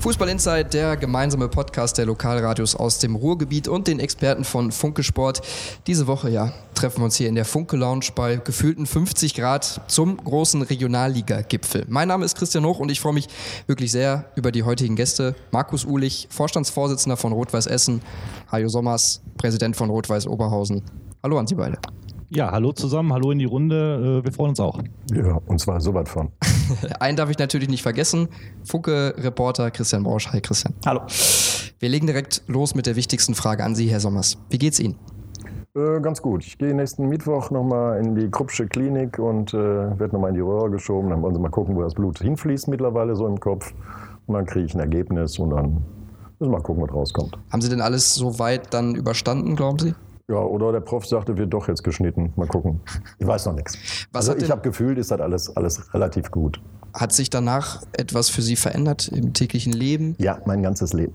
Fußball Insight, der gemeinsame Podcast der Lokalradios aus dem Ruhrgebiet und den Experten von Funke Sport. Diese Woche ja treffen wir uns hier in der Funke Lounge bei gefühlten 50 Grad zum großen Regionalliga-Gipfel. Mein Name ist Christian Hoch und ich freue mich wirklich sehr über die heutigen Gäste. Markus Uhlich, Vorstandsvorsitzender von Rot-Weiß Essen, Hajo Sommers, Präsident von Rot-Weiß Oberhausen. Hallo an Sie beide. Ja, hallo zusammen, hallo in die Runde. Äh, wir freuen uns auch. Ja, und zwar so weit von. Einen darf ich natürlich nicht vergessen. Funke-Reporter Christian Borsch. Hi Christian. Hallo. Wir legen direkt los mit der wichtigsten Frage an Sie, Herr Sommers. Wie geht's Ihnen? Äh, ganz gut. Ich gehe nächsten Mittwoch nochmal in die Kruppsche Klinik und äh, werde nochmal in die Röhre geschoben. Dann wollen sie mal gucken, wo das Blut hinfließt mittlerweile so im Kopf. Und dann kriege ich ein Ergebnis und dann müssen wir mal gucken, was rauskommt. Haben Sie denn alles so weit dann überstanden, glauben Sie? Ja, oder der Prof sagte, wird doch jetzt geschnitten. Mal gucken. Ich weiß noch nichts. Was also ich habe gefühlt, ist das alles, alles relativ gut. Hat sich danach etwas für Sie verändert im täglichen Leben? Ja, mein ganzes Leben.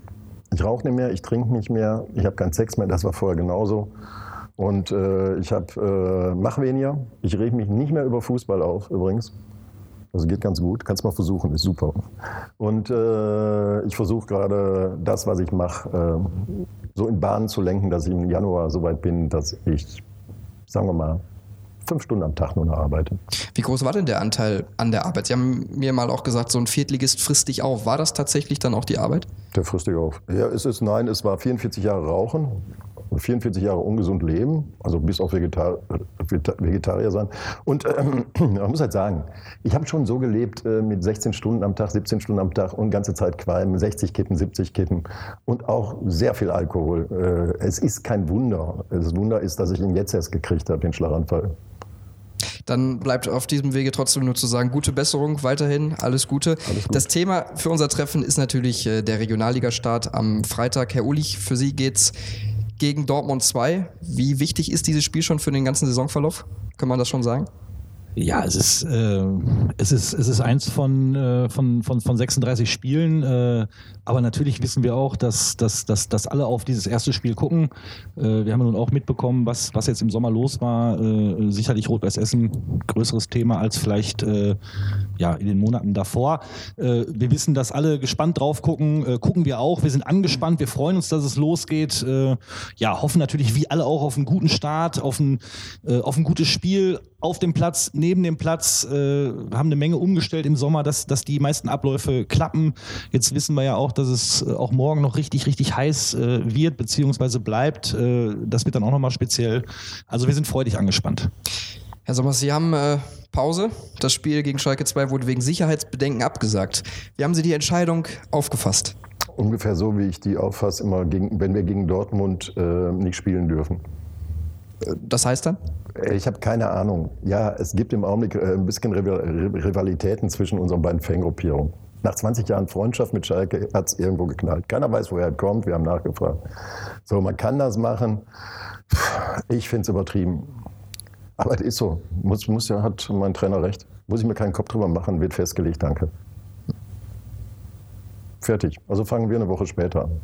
Ich rauche nicht mehr, ich trinke nicht mehr, ich habe keinen Sex mehr, das war vorher genauso. Und äh, ich habe äh, mach weniger. Ich reg mich nicht mehr über Fußball auf, übrigens. Also geht ganz gut, kannst mal versuchen, ist super. Und äh, ich versuche gerade das, was ich mache, äh, so in Bahnen zu lenken, dass ich im Januar so weit bin, dass ich, sagen wir mal, fünf Stunden am Tag nur noch arbeite. Wie groß war denn der Anteil an der Arbeit? Sie haben mir mal auch gesagt, so ein Viertligist frisst dich auf. War das tatsächlich dann auch die Arbeit? Der frisst dich auf. Ja, es ist, nein, es war 44 Jahre Rauchen, 44 Jahre ungesund leben, also bis auf Vegetar Vegeta- Vegetarier sein. Und ähm, man muss halt sagen, ich habe schon so gelebt äh, mit 16 Stunden am Tag, 17 Stunden am Tag und ganze Zeit Qualm, 60 Kippen, 70 Kippen und auch sehr viel Alkohol. Äh, es ist kein Wunder. Das Wunder ist, dass ich ihn jetzt erst gekriegt habe, den Schlaganfall. Dann bleibt auf diesem Wege trotzdem nur zu sagen, gute Besserung weiterhin, alles Gute. Alles. Das Thema für unser Treffen ist natürlich äh, der Regionalligastart am Freitag. Herr Ulich, für Sie geht's gegen Dortmund 2. Wie wichtig ist dieses Spiel schon für den ganzen Saisonverlauf? Kann man das schon sagen? Ja, es ist, äh, es ist, es ist eins von, äh, von, von, von 36 Spielen. Äh, aber natürlich wissen wir auch, dass, dass, dass, dass alle auf dieses erste Spiel gucken. Äh, wir haben nun auch mitbekommen, was, was jetzt im Sommer los war. Äh, sicherlich Rot-Weiß Essen, größeres Thema als vielleicht äh, ja, in den Monaten davor. Äh, wir wissen, dass alle gespannt drauf gucken. Äh, gucken wir auch. Wir sind angespannt. Wir freuen uns, dass es losgeht. Äh, ja, hoffen natürlich wie alle auch auf einen guten Start, auf ein, äh, auf ein gutes Spiel auf dem Platz, neben dem Platz, äh, haben eine Menge umgestellt im Sommer, dass, dass die meisten Abläufe klappen. Jetzt wissen wir ja auch, dass es äh, auch morgen noch richtig, richtig heiß äh, wird, beziehungsweise bleibt. Äh, das wird dann auch nochmal speziell. Also wir sind freudig angespannt. Herr Sommers, Sie haben äh, Pause. Das Spiel gegen Schalke 2 wurde wegen Sicherheitsbedenken abgesagt. Wie haben Sie die Entscheidung aufgefasst? Ungefähr so, wie ich die auffasse, immer, gegen, wenn wir gegen Dortmund äh, nicht spielen dürfen. Das heißt dann? Äh, Ich habe keine Ahnung. Ja, es gibt im Augenblick äh, ein bisschen Rival- Rivalitäten zwischen unseren beiden Fangruppierungen. Nach 20 Jahren Freundschaft mit Schalke hat es irgendwo geknallt. Keiner weiß, woher es kommt. Wir haben nachgefragt. So, man kann das machen. Ich finde es übertrieben. Aber es ist so. Muss, muss ja, hat mein Trainer recht. Muss ich mir keinen Kopf drüber machen, wird festgelegt, danke. Fertig. Also fangen wir eine Woche später an.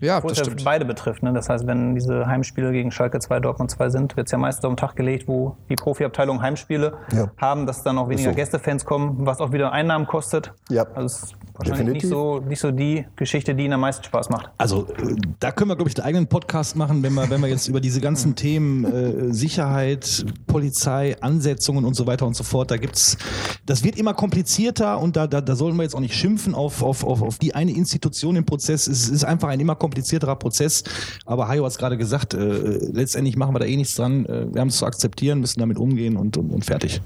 Ja, Obwohl das es ja stimmt. beide betrifft. Ne? Das heißt, wenn diese Heimspiele gegen Schalke 2, Dortmund 2 sind, wird es ja meistens auf den Tag gelegt, wo die Profiabteilung Heimspiele Ja. haben, dass dann auch weniger so. Gästefans kommen, was auch wieder Einnahmen kostet. Ja. Also es ist wahrscheinlich nicht so, nicht so die Geschichte, die Ihnen am meisten Spaß macht. Also äh, da können wir, glaube ich, einen eigenen Podcast machen, wenn wir, wenn wir jetzt über diese ganzen Themen äh, Sicherheit, Polizei, Ansetzungen und so weiter und so fort, da gibt's, das wird immer komplizierter und da, da, da sollten wir jetzt auch nicht schimpfen auf, auf, auf, auf die eine Institution im Prozess. Es ist einfach ein immer komplizierterer Prozess. Aber Hajo hat es gerade gesagt, äh, letztendlich machen wir da eh nichts dran. Äh, wir haben es zu akzeptieren, müssen damit umgehen und, und, und fertig.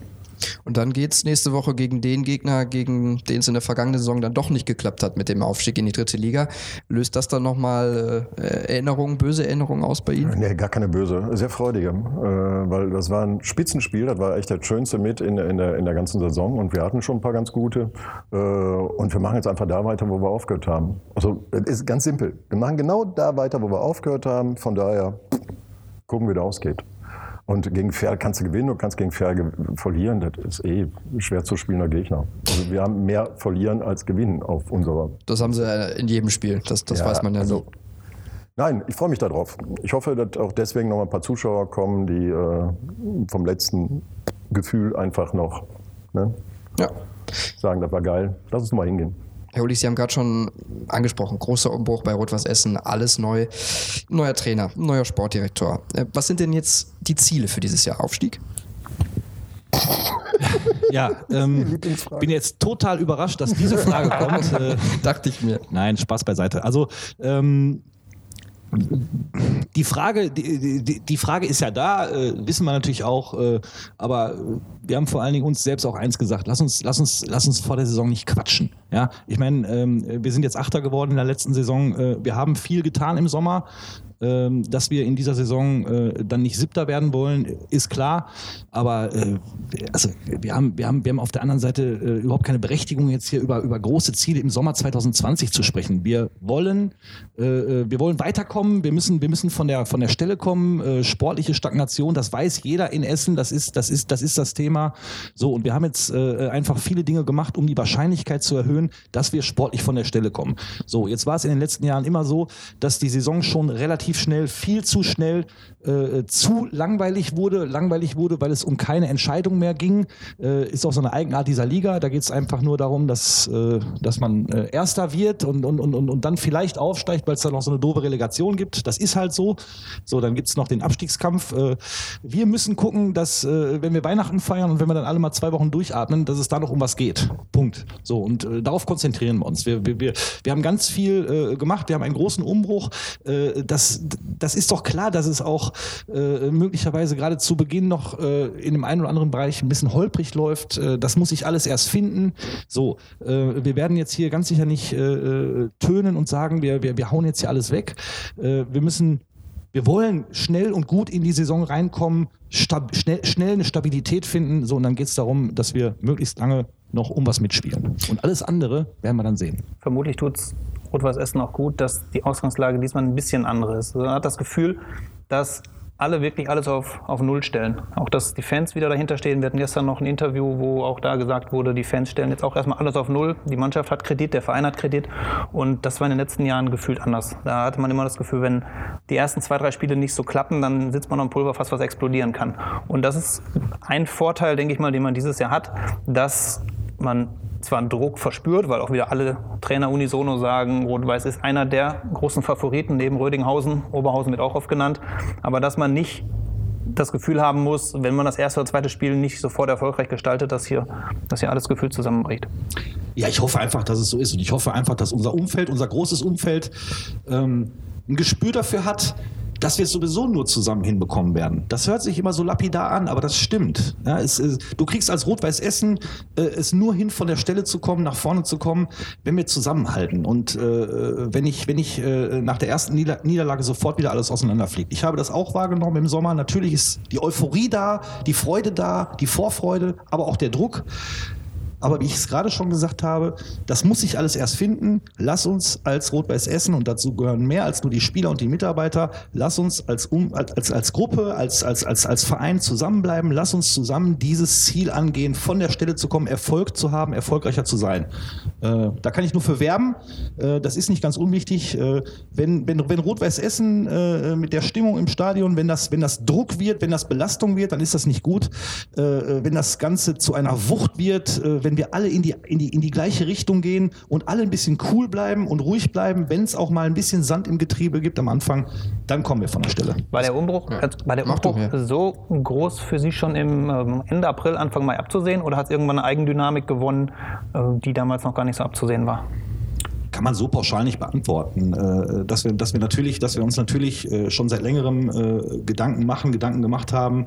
Und dann geht's nächste Woche gegen den Gegner, gegen den es in der vergangenen Saison dann doch nicht geklappt hat mit dem Aufstieg in die dritte Liga. Löst das dann nochmal äh, Erinnerungen, böse Erinnerungen aus bei Ihnen? Nee, gar keine böse. Sehr freudige. Äh, weil das war ein Spitzenspiel, das war echt das Schönste mit in, in, der, in der ganzen Saison. Und wir hatten schon ein paar ganz gute. Äh, und wir machen jetzt einfach da weiter, wo wir aufgehört haben. Also, es ist ganz simpel. Wir machen genau da weiter, wo wir aufgehört haben. Von daher gucken, wie das ausgeht. Und gegen Ferl kannst du gewinnen, du kannst gegen Ferl verlieren. Das ist eh schwer zu spielender Gegner. Also wir haben mehr verlieren als gewinnen auf unserer. Das haben sie in jedem Spiel. Das, das ja, weiß man ja also, nie. Nein, ich freue mich darauf. Ich hoffe, dass auch deswegen noch ein paar Zuschauer kommen, die äh, vom letzten Gefühl einfach noch ne, ja. sagen, das war geil. Lass uns mal hingehen. Herr Ulis, Sie haben gerade schon angesprochen, großer Umbruch bei Rot-Was Essen, alles neu. Neuer Trainer, neuer Sportdirektor. Äh, was sind denn jetzt die Ziele für dieses Jahr? Aufstieg? Ja, ähm, bin jetzt total überrascht, dass diese Frage kommt. Äh, Dachte ich mir. Nein, Spaß beiseite. Also ähm, die Frage, die, die, Frage ist ja da, äh, wissen wir natürlich auch, äh, aber wir haben vor allen Dingen uns selbst auch eins gesagt, lass uns, lass uns, lass uns vor der Saison nicht quatschen. Ja, ich meine, ähm, wir sind jetzt Achter geworden in der letzten Saison. Äh, wir haben viel getan im Sommer. Ähm, dass wir in dieser Saison äh, dann nicht Siebter werden wollen, ist klar. Aber äh, also wir, haben, wir, haben, wir haben auf der anderen Seite äh, überhaupt keine Berechtigung, jetzt hier über, über große Ziele im Sommer 2020 zu sprechen. Wir wollen, wir wollen weiterkommen, wir müssen, wir müssen von, der, von der Stelle kommen. sportliche Stagnation, das weiß jeder in Essen, das ist das, ist, das, ist das Thema. So, und wir haben jetzt einfach viele Dinge gemacht, um die Wahrscheinlichkeit zu erhöhen, dass wir sportlich von der Stelle kommen. So, jetzt war es in den letzten Jahren immer so, dass die Saison schon relativ schnell, viel zu schnell äh, zu langweilig wurde. Langweilig wurde, weil es um keine Entscheidung mehr ging. Äh, ist auch so eine Eigenart dieser Liga. Da geht es einfach nur darum, dass, äh, dass man äh, Erster wird und, und, und, und dann vielleicht aufsteigt, weil es da noch so eine doofe Relegation gibt. Das ist halt so. So, dann gibt es noch den Abstiegskampf. Äh, wir müssen gucken, dass, äh, wenn wir Weihnachten feiern und wenn wir dann alle mal zwei Wochen durchatmen, dass es da noch um was geht. Punkt. So, und darauf konzentrieren wir uns. Wir, wir, wir, wir haben ganz viel gemacht. Wir haben einen großen Umbruch. das, das ist doch klar, dass es auch äh, möglicherweise gerade zu Beginn noch äh, in dem einen oder anderen Bereich ein bisschen holprig läuft. Äh, das muss ich alles erst finden. So, äh, wir werden jetzt hier ganz sicher nicht äh, äh, tönen und sagen, wir, wir, wir hauen jetzt hier alles weg. wir müssen wir wollen schnell und gut in die Saison reinkommen, schnell, schnell eine Stabilität finden. So, und dann geht es darum, dass wir möglichst lange noch um was mitspielen. Und alles andere werden wir dann sehen. Vermutlich tut es Rot-Weiß Essen auch gut, dass die Ausgangslage diesmal ein bisschen andere ist. Also man hat das Gefühl, dass alle wirklich alles auf, auf Null stellen. Auch dass die Fans wieder dahinter stehen. Wir hatten gestern noch ein Interview, wo auch da gesagt wurde, die Fans stellen jetzt auch erstmal alles auf Null. Die Mannschaft hat Kredit, der Verein hat Kredit. Und das war in den letzten Jahren gefühlt anders. Da hatte man immer das Gefühl, wenn die ersten zwei, drei Spiele nicht so klappen, dann sitzt man am Pulverfass, was explodieren kann. Und das ist ein Vorteil, denke ich mal, den man dieses Jahr hat, dass man zwar einen Druck verspürt, weil auch wieder alle Trainer unisono sagen, Rot-Weiß ist einer der großen Favoriten neben Rödinghausen, Oberhausen wird auch oft genannt, aber dass man nicht das Gefühl haben muss, wenn man das erste oder zweite Spiel nicht sofort erfolgreich gestaltet, dass hier, dass hier alles gefühlt zusammenbricht. Ja, ich hoffe einfach, dass es so ist und ich hoffe einfach, dass unser Umfeld, unser großes Umfeld ähm, ein Gespür dafür hat, dass wir es sowieso nur zusammen hinbekommen werden. Das hört sich immer so lapidar an, aber das stimmt. Ja, es, es, du kriegst als Rot-Weiß Essen äh, es nur hin, von der Stelle zu kommen, nach vorne zu kommen, wenn wir zusammenhalten. Und äh, wenn ich, wenn ich äh, nach der ersten Nieder Niederlage sofort wieder alles auseinanderfliegt. Ich habe das auch wahrgenommen im Sommer. Natürlich ist die Euphorie da, die Freude da, die Vorfreude, aber auch der Druck. Aber wie ich es gerade schon gesagt habe, das muss sich alles erst finden. Lass uns als Rot-Weiß Essen, und dazu gehören mehr als nur die Spieler und die Mitarbeiter, lass uns als, als, als Gruppe, als, als, als, als Verein zusammenbleiben. Lass uns zusammen dieses Ziel angehen, von der Stelle zu kommen, Erfolg zu haben, erfolgreicher zu sein. Äh, da kann ich nur für werben. Äh, das ist nicht ganz unwichtig. Äh, wenn wenn, wenn Rot-Weiß Essen äh, mit der Stimmung im Stadion, wenn das, wenn das Druck wird, wenn das Belastung wird, dann ist das nicht gut. Äh, wenn das Ganze zu einer Wucht wird, äh, wenn wenn wir alle in die, in, die, in die gleiche Richtung gehen und alle ein bisschen cool bleiben und ruhig bleiben, wenn es auch mal ein bisschen Sand im Getriebe gibt am Anfang, dann kommen wir von der Stelle. War der Umbruch, ja. war der Umbruch so groß für Sie schon im ähm, Ende April, Anfang Mai abzusehen oder hat es irgendwann eine Eigendynamik gewonnen, äh, die damals noch gar nicht so abzusehen war? Kann man so pauschal nicht beantworten. Äh, dass, wir, dass, wir natürlich, dass wir uns natürlich äh, schon seit längerem äh, Gedanken machen, Gedanken gemacht haben,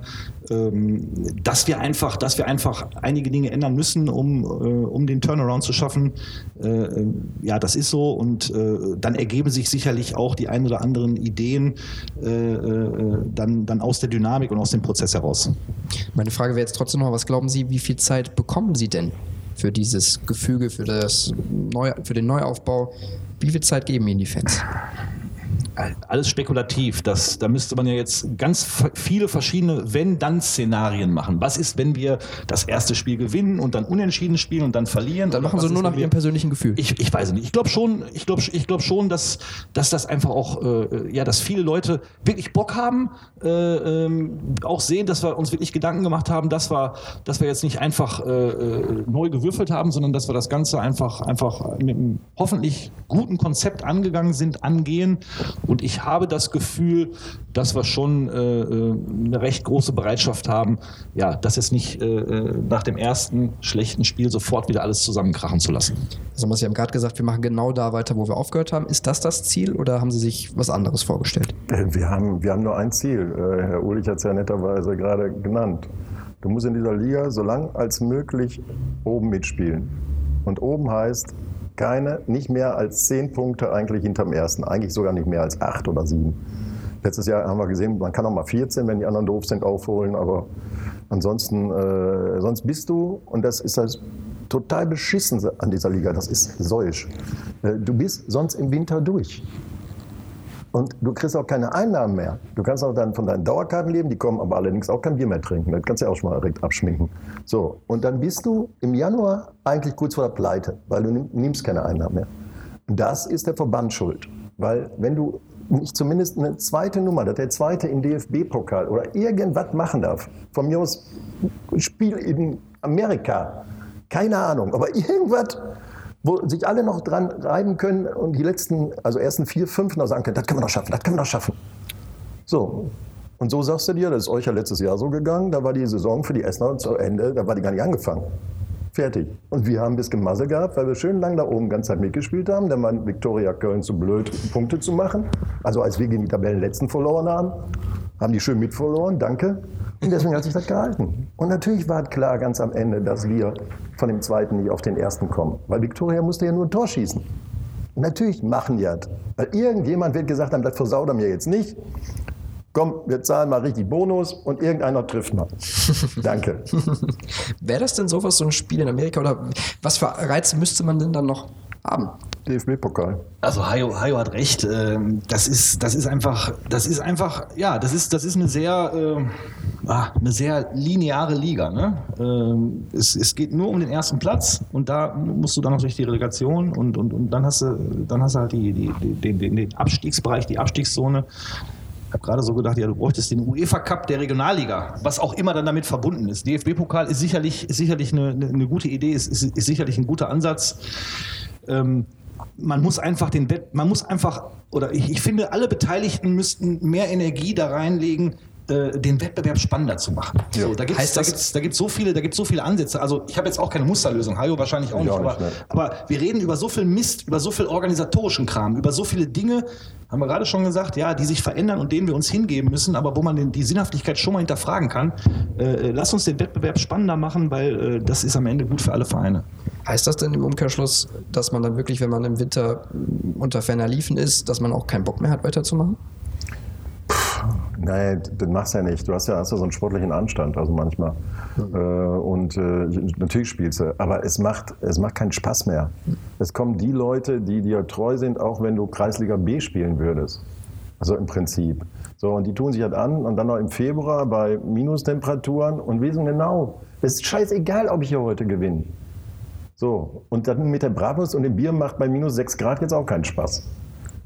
ähm, dass wir einfach, dass wir einfach einige Dinge ändern müssen, um, um den Turnaround zu schaffen. Ja, das ist so und dann ergeben sich sicherlich auch die ein oder anderen Ideen dann, dann aus der Dynamik und aus dem Prozess heraus. Meine Frage wäre jetzt trotzdem noch, was glauben Sie, wie viel Zeit bekommen Sie denn für dieses Gefüge, für, das Neu für den Neuaufbau. Wie viel Zeit geben Ihnen die Fans? Alles spekulativ. Das, da müsste man ja jetzt ganz viele verschiedene Wenn-Dann-Szenarien machen. Was ist, wenn wir das erste Spiel gewinnen und dann unentschieden spielen und dann verlieren? Dann machen sie nur nach ihrem persönlichen Gefühl. Ich, ich weiß nicht. Ich glaube schon, ich glaube ich glaub schon dass, dass das einfach auch, äh, ja, dass viele Leute wirklich Bock haben, äh, ähm, auch sehen, dass wir uns wirklich Gedanken gemacht haben, dass wir, dass wir jetzt nicht einfach äh, äh neu gewürfelt haben, sondern dass wir das Ganze einfach, einfach mit einem hoffentlich guten Konzept angegangen sind, angehen und ich habe das Gefühl, dass wir schon äh, äh, eine recht große Bereitschaft haben, ja, das jetzt nicht äh, äh, nach dem ersten schlechten Spiel sofort wieder alles zusammenkrachen zu lassen. Also, Sie haben gerade gesagt, wir machen genau da weiter, wo wir aufgehört haben. Ist das das Ziel oder haben Sie sich was anderes vorgestellt? Äh, wir haben, wir haben nur ein Ziel. Herr Uhlich hat es ja netterweise gerade genannt. Du musst in dieser Liga so lang als möglich oben mitspielen. Und oben heißt, keine, nicht mehr als zehn Punkte eigentlich hinterm ersten, eigentlich sogar nicht mehr als acht oder sieben. Letztes Jahr haben wir gesehen, man kann auch mal 14, wenn die anderen doof sind, aufholen, aber ansonsten, äh, sonst bist du, und das ist das total beschissen an dieser Liga, das ist solch. Äh, du bist sonst im Winter durch. Und du kriegst auch keine Einnahmen mehr. Du kannst auch dann von deinen Dauerkarten leben, die kommen aber allerdings auch kein Bier mehr trinken. Das kannst du ja auch schon mal direkt abschminken. So, und dann bist du im Januar eigentlich kurz vor der Pleite, weil du nimmst keine Einnahmen mehr. Das ist der Verband schuld. Weil wenn du nicht zumindest eine zweite Nummer, dass der zweite im DFB-Pokal oder irgendwas machen darf, von mir aus Spiel in Amerika, keine Ahnung, aber irgendwas wo sich alle noch dran reiben können und die letzten, also ersten vier, fünf noch sagen können, das können wir noch schaffen, das können wir noch schaffen. So. Und so sagst du dir, das ist euch ja letztes Jahr so gegangen, da war die Saison für die Essener zu Ende, da war die gar nicht angefangen. Fertig. Und wir haben ein bisschen Masse gehabt, weil wir schön lang da oben ganz Zeit mitgespielt haben. Dann war Viktoria Köln zu blöd, Punkte zu machen. Also als wir gegen die Tabellenletzten verloren haben, haben die schön mitverloren, danke. Und deswegen hat sich das gehalten. Und natürlich war klar ganz am Ende, dass wir von dem zweiten nicht auf den ersten kommen. Weil Viktoria musste ja nur ein Tor schießen. Und natürlich machen die das. Weil irgendjemand wird gesagt haben, das versaut er mir jetzt nicht. Komm, wir zahlen mal richtig Bonus und irgendeiner trifft mal. Danke. Wäre das denn sowas, so ein Spiel in Amerika? Oder was für Reize müsste man denn dann noch haben? DFB-Pokal. Also Hayo, Hayo hat recht. Ähm, das ist, das ist einfach, das ist einfach, ja, das ist, das ist eine sehr, äh, eine sehr lineare Liga. Ne? Ähm, es, es geht nur um den ersten Platz und da musst du dann noch durch die Relegation und, und, und dann hast du, dann hast du halt die, die, den, den, den Abstiegsbereich, die Abstiegszone. Ich habe gerade so gedacht, ja, du bräuchtest den UEFA Cup der Regionalliga, was auch immer dann damit verbunden ist. DFB-Pokal ist sicherlich, ist sicherlich eine, eine gute Idee, ist, ist, ist sicherlich ein guter Ansatz. Ähm, man muss einfach den Wett, man muss einfach, oder ich, ich finde, alle Beteiligten müssten mehr Energie da reinlegen, äh, den Wettbewerb spannender zu machen. So, da gibt es da gibt's, da gibt's so, viele, da gibt's so viele Ansätze. Also ich habe jetzt auch keine Musterlösung, Hajo wahrscheinlich auch nicht, auch nicht aber, aber, wir reden über so viel Mist, über so viel organisatorischen Kram, über so viele Dinge, haben wir gerade schon gesagt, ja, die sich verändern und denen wir uns hingeben müssen, aber wo man den, die Sinnhaftigkeit schon mal hinterfragen kann. Äh, lass uns den Wettbewerb spannender machen, weil äh, das ist am Ende gut für alle Vereine. Heißt das denn im Umkehrschluss, dass man dann wirklich, wenn man im Winter unter ferner Liefen ist, dass man auch keinen Bock mehr hat, weiterzumachen? Nein, das machst du ja nicht. Du hast ja, hast ja so einen sportlichen Anstand, also manchmal. Mhm. Äh, und äh, natürlich spielst du, aber es macht, es macht keinen Spaß mehr. Es kommen die Leute, die dir treu sind, auch wenn du Kreisliga B spielen würdest. Also im Prinzip. So, und die tun sich halt an und dann noch im Februar bei Minustemperaturen und wissen genau, es ist scheißegal, ob ich hier heute gewinne. So, und dann mit der Bravos und dem Bier macht bei minus 6 Grad jetzt auch keinen Spaß.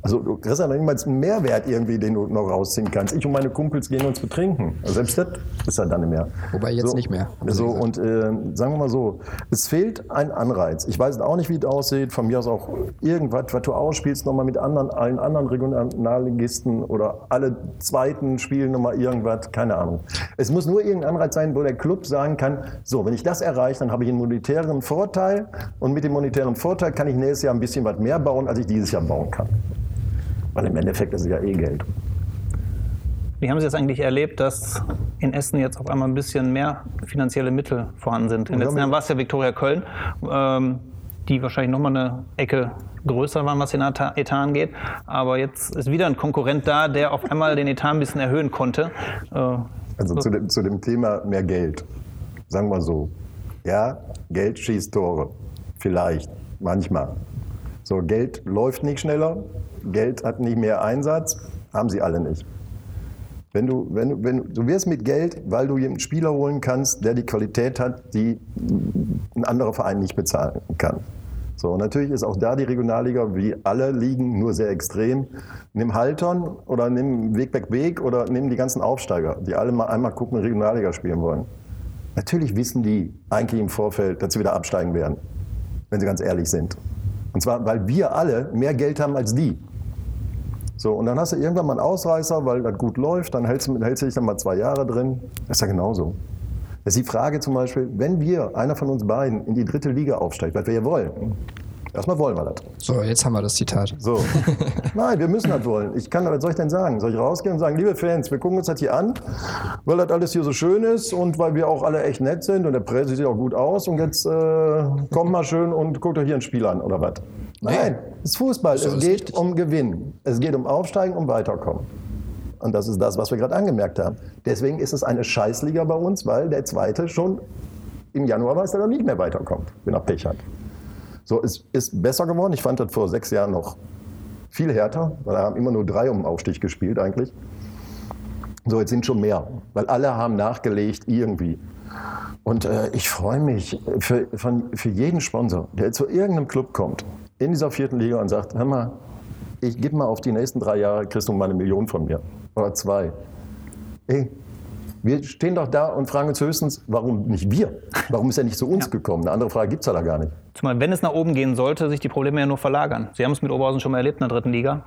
Also du kriegst ja noch niemals einen Mehrwert irgendwie, den du noch rausziehen kannst. Ich und meine Kumpels gehen uns betrinken. Also selbst das ist ja dann nicht mehr. Wobei jetzt so, nicht mehr. So, und äh, sagen wir mal so, es fehlt ein Anreiz. Ich weiß auch nicht, wie es aussieht. Von mir aus auch irgendwas, was du ausspielst, nochmal mit anderen, allen anderen Regionalligisten oder alle Zweiten spielen nochmal irgendwas, keine Ahnung. Es muss nur irgendein Anreiz sein, wo der Club sagen kann, so, wenn ich das erreiche, dann habe ich einen monetären Vorteil und mit dem monetären Vorteil kann ich nächstes Jahr ein bisschen was mehr bauen, als ich dieses Jahr bauen kann. Weil im Endeffekt ist es ja eh Geld. Wie haben Sie das eigentlich erlebt, dass in Essen jetzt auf einmal ein bisschen mehr finanzielle Mittel vorhanden sind? In den letzten Jahren war es ja Viktoria Köln, ähm, die wahrscheinlich nochmal eine Ecke größer waren, was den Etat angeht. Aber jetzt ist wieder ein Konkurrent da, der auf einmal den Etat ein bisschen erhöhen konnte. Äh, also zu dem, zu dem Thema mehr Geld. Sagen wir so. Ja, Geld schießt Tore. Vielleicht. Manchmal. So, Geld läuft nicht schneller, Geld hat nicht mehr Einsatz, haben sie alle nicht. Wenn du, wenn du, wenn du, du wirst mit Geld, weil du einen Spieler holen kannst, der die Qualität hat, die ein anderer Verein nicht bezahlen kann. So, natürlich ist auch da die Regionalliga wie alle Ligen nur sehr extrem. Nimm Haltern oder nimm Wegbeck Weg oder nimm die ganzen Aufsteiger, die alle mal einmal gucken, Regionalliga spielen wollen. Natürlich wissen die eigentlich im Vorfeld, dass sie wieder absteigen werden, wenn sie ganz ehrlich sind. Und zwar, weil wir alle mehr Geld haben als die. So, und dann hast du irgendwann mal einen Ausreißer, weil das gut läuft, dann hältst, du- hältst du dich dann mal zwei Jahre drin. Das ist ja genauso. Das ist die Frage zum Beispiel, wenn wir, einer von uns beiden, in die dritte Liga aufsteigt, was wir ja wollen. Erstmal wollen wir das. So, jetzt haben wir das Zitat. So. Nein, wir müssen das wollen. Ich kann, was soll ich denn sagen? Soll ich rausgehen und sagen, liebe Fans, wir gucken uns das hier an, weil das alles hier so schön ist und weil wir auch alle echt nett sind und der Presse sieht auch gut aus und jetzt äh, kommt mal schön und guckt euch hier ein Spiel an oder was? Nein, es ist Fußball. So, es geht richtig. um Gewinn. Es geht um Aufsteigen, um Weiterkommen. Und das ist das, was wir gerade angemerkt haben. Deswegen ist es eine Scheißliga bei uns, weil der Zweite schon im Januar weiß, dass er nicht mehr weiterkommt, wenn er Pech hat. So, es ist besser geworden. Ich fand das vor sechs Jahren noch viel härter, weil da haben immer nur drei um den Aufstieg gespielt eigentlich. So, jetzt sind schon mehr, weil alle haben nachgelegt irgendwie. Und äh, ich freue mich für, von, für jeden Sponsor, der zu irgendeinem Club kommt, in dieser vierten Liga und sagt, hör mal, ich gebe mal auf die nächsten drei Jahre, kriegst du mal eine Million von mir. Oder zwei. Ey, wir stehen doch da und fragen uns höchstens, warum nicht wir? Warum ist er nicht zu uns gekommen? Eine andere Frage gibt es ja da gar nicht. Zumal, wenn es nach oben gehen sollte, sich die Probleme ja nur verlagern. Sie haben es mit Oberhausen schon mal erlebt in der dritten Liga.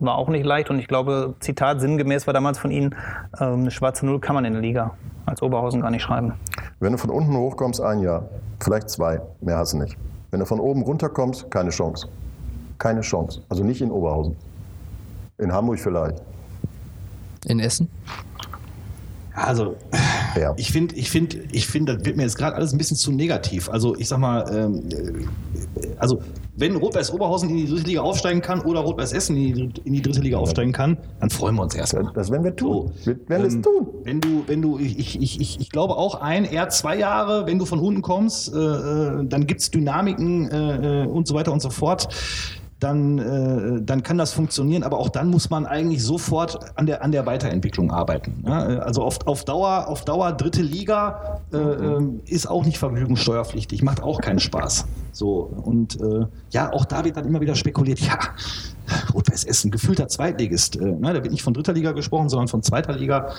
War auch nicht leicht und ich glaube, Zitat sinngemäß war damals von Ihnen, ähm, eine schwarze Null kann man in der Liga als Oberhausen gar nicht schreiben. Wenn du von unten hochkommst, ein Jahr, vielleicht zwei, mehr hast du nicht. Wenn du von oben runterkommst, keine Chance. Keine Chance. Also nicht in Oberhausen. In Hamburg vielleicht. In Essen? Also, Ja. ich finde, ich finde, ich finde, das wird mir jetzt gerade alles ein bisschen zu negativ. Also, ich sag mal, ähm, äh, also, wenn Rot-Weiß Oberhausen in die dritte Liga aufsteigen kann oder Rot-Weiß Essen in die, in die dritte Liga aufsteigen kann, dann freuen wir uns erstmal. Das werden wir tun. So, Wir werden es ähm, tun. Wenn du, wenn du, ich, ich, ich, ich, ich glaube auch ein, eher zwei Jahre, wenn du von unten kommst, äh, äh, dann gibt es Dynamiken äh, äh, und so weiter und so fort. Dann, äh, dann kann das funktionieren, aber auch dann muss man eigentlich sofort an der, an der Weiterentwicklung arbeiten. Ja? Äh, Also auf, auf, Dauer, auf Dauer dritte Liga äh, ähm, ist auch nicht vergnügungssteuerpflichtig, macht auch keinen Spaß. So, und äh, ja, auch da wird dann immer wieder spekuliert, ja, Rot-Weiß Essen, gefühlter Zweitligist. Äh, ne, da wird nicht von dritter Liga gesprochen, sondern von zweiter Liga.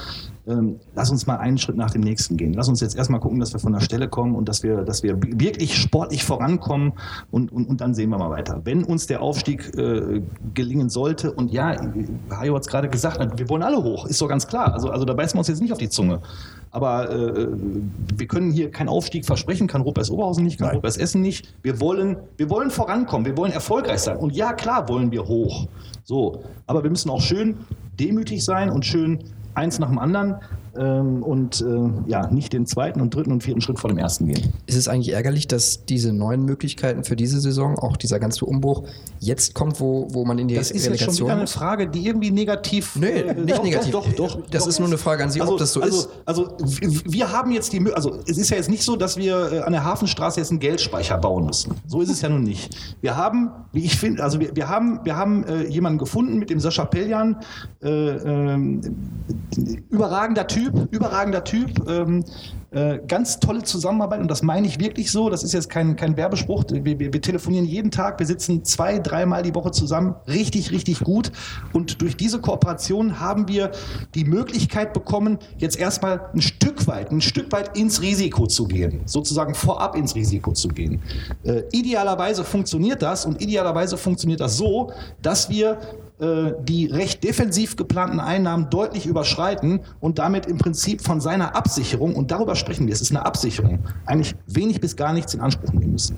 Ähm, lass uns mal einen Schritt nach dem nächsten gehen. Lass uns jetzt erstmal gucken, dass wir von der Stelle kommen und dass wir, dass wir wirklich sportlich vorankommen und, und, und dann sehen wir mal weiter. Wenn uns der Aufstieg äh, gelingen sollte, und ja, Hajo hat es gerade gesagt, wir wollen alle hoch, ist doch ganz klar. Also, also da beißen wir uns jetzt nicht auf die Zunge. Aber äh, wir können hier keinen Aufstieg versprechen, kann Rot-Weiß Oberhausen nicht, kann. Rot-Weiß Essen nicht. Wir wollen, wir wollen vorankommen, wir wollen erfolgreich sein. Und ja, klar wollen wir hoch. So, aber wir müssen auch schön demütig sein und schön eins nach dem anderen ähm, und äh, ja, nicht den zweiten und dritten und vierten Schritt vor dem ersten gehen. Ist es eigentlich ärgerlich, dass diese neuen Möglichkeiten für diese Saison, auch dieser ganze Umbruch, jetzt kommt, wo, wo man in die Das ist jetzt schon wieder eine? Frage, die irgendwie negativ. Nee, äh, nicht doch, negativ. Doch, doch, doch, Das doch. ist nur eine Frage an Sie, ob das so also, ist. Also, wir haben jetzt die also es ist ja jetzt nicht so, dass wir äh, an der Hafenstraße jetzt einen Geldspeicher bauen müssen. So ist es ja nun nicht. Wir haben, wie ich finde, also wir, wir haben, wir haben äh, jemanden gefunden mit dem Sascha Peljan, äh, ähm, überragender Typ, überragender Typ. Ähm, äh, ganz tolle Zusammenarbeit und das meine ich wirklich so. Das ist jetzt kein, kein Werbespruch. Wir, wir, wir telefonieren jeden Tag, wir sitzen zwei, dreimal die Woche zusammen. Richtig, richtig gut. Und durch diese Kooperation haben wir die Möglichkeit bekommen, jetzt erstmal ein Stück weit, ein Stück weit ins Risiko zu gehen. Sozusagen vorab ins Risiko zu gehen. Äh, idealerweise funktioniert das und idealerweise funktioniert das so, dass wir äh, die recht defensiv geplanten Einnahmen deutlich überschreiten und damit im Prinzip von seiner Absicherung, und darüber sprechen wir, es ist eine Absicherung, eigentlich wenig bis gar nichts in Anspruch nehmen müssen.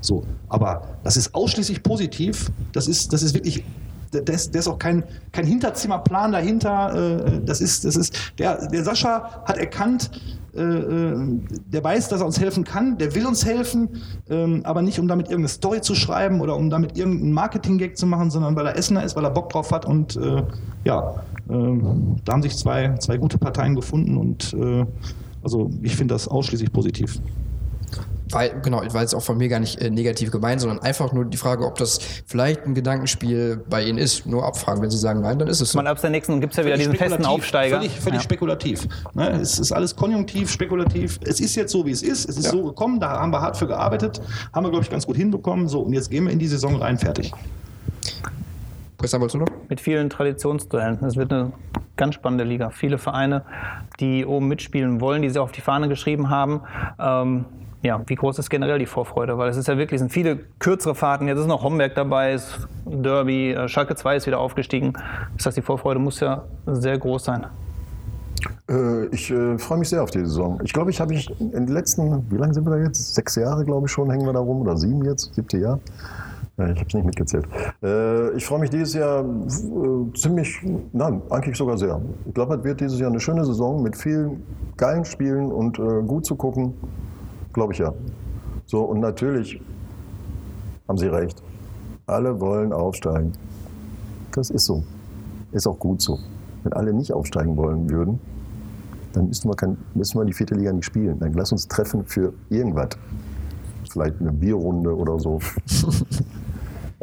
So, aber das ist ausschließlich positiv, das ist, das ist wirklich. Da ist, ist auch kein, kein Hinterzimmerplan dahinter. äh, Das ist, das ist, der, der Sascha hat erkannt, der weiß, dass er uns helfen kann, der will uns helfen, ähm, aber nicht, um damit irgendeine Story zu schreiben oder um damit irgendeinen Marketing-Gag zu machen, sondern weil er Essener ist, weil er Bock drauf hat und äh, ja, ähm, da haben sich zwei, zwei gute Parteien gefunden und äh, also ich finde das ausschließlich positiv. Weil, genau, war jetzt auch von mir gar nicht äh, negativ gemeint, sondern einfach nur die Frage, ob das vielleicht ein Gedankenspiel bei Ihnen ist. Nur abfragen. Wenn Sie sagen nein, dann ist es so. Mal ab der nächsten gibt es ja wieder Völlig diesen festen Aufsteiger. Völlig, völlig Ja. spekulativ. Ne? Es ist alles konjunktiv, spekulativ. Es ist jetzt so, wie es ist. Es ist Ja. so gekommen, da haben wir hart für gearbeitet. Haben wir, glaube ich, ganz gut hinbekommen. So, und jetzt gehen wir in die Saison rein, fertig. Christian, wolltest du noch? mit vielen Traditionsduellen. Es wird eine ganz spannende Liga. Viele Vereine, die oben mitspielen wollen, die sie auf die Fahne geschrieben haben. Ähm, ja, wie groß ist generell die Vorfreude? Weil es ist ja wirklich, sind viele kürzere Fahrten. Jetzt ist noch Homberg dabei, ist Derby, äh, Schalke 2 ist wieder aufgestiegen. Das heißt, die Vorfreude muss ja sehr groß sein. Äh, ich äh, freue mich sehr auf die Saison. Ich glaube, ich habe ich in den letzten, wie lange sind wir da jetzt? Sechs Jahre, glaube ich schon, hängen wir da rum oder sieben jetzt, siebte Jahr. Äh, Ich habe es nicht mitgezählt. Äh, Ich freue mich dieses Jahr ziemlich, nein, eigentlich sogar sehr. Ich glaube, es wird dieses Jahr eine schöne Saison mit vielen geilen Spielen und gut zu gucken. Glaube ich ja. So, und natürlich haben Sie recht. Alle wollen aufsteigen. Das ist so. Ist auch gut so. Wenn alle nicht aufsteigen wollen würden, dann müssten wir, kein, müssten wir die vierte Liga nicht spielen. Dann lass uns treffen für irgendwas. Vielleicht eine Bierrunde oder so.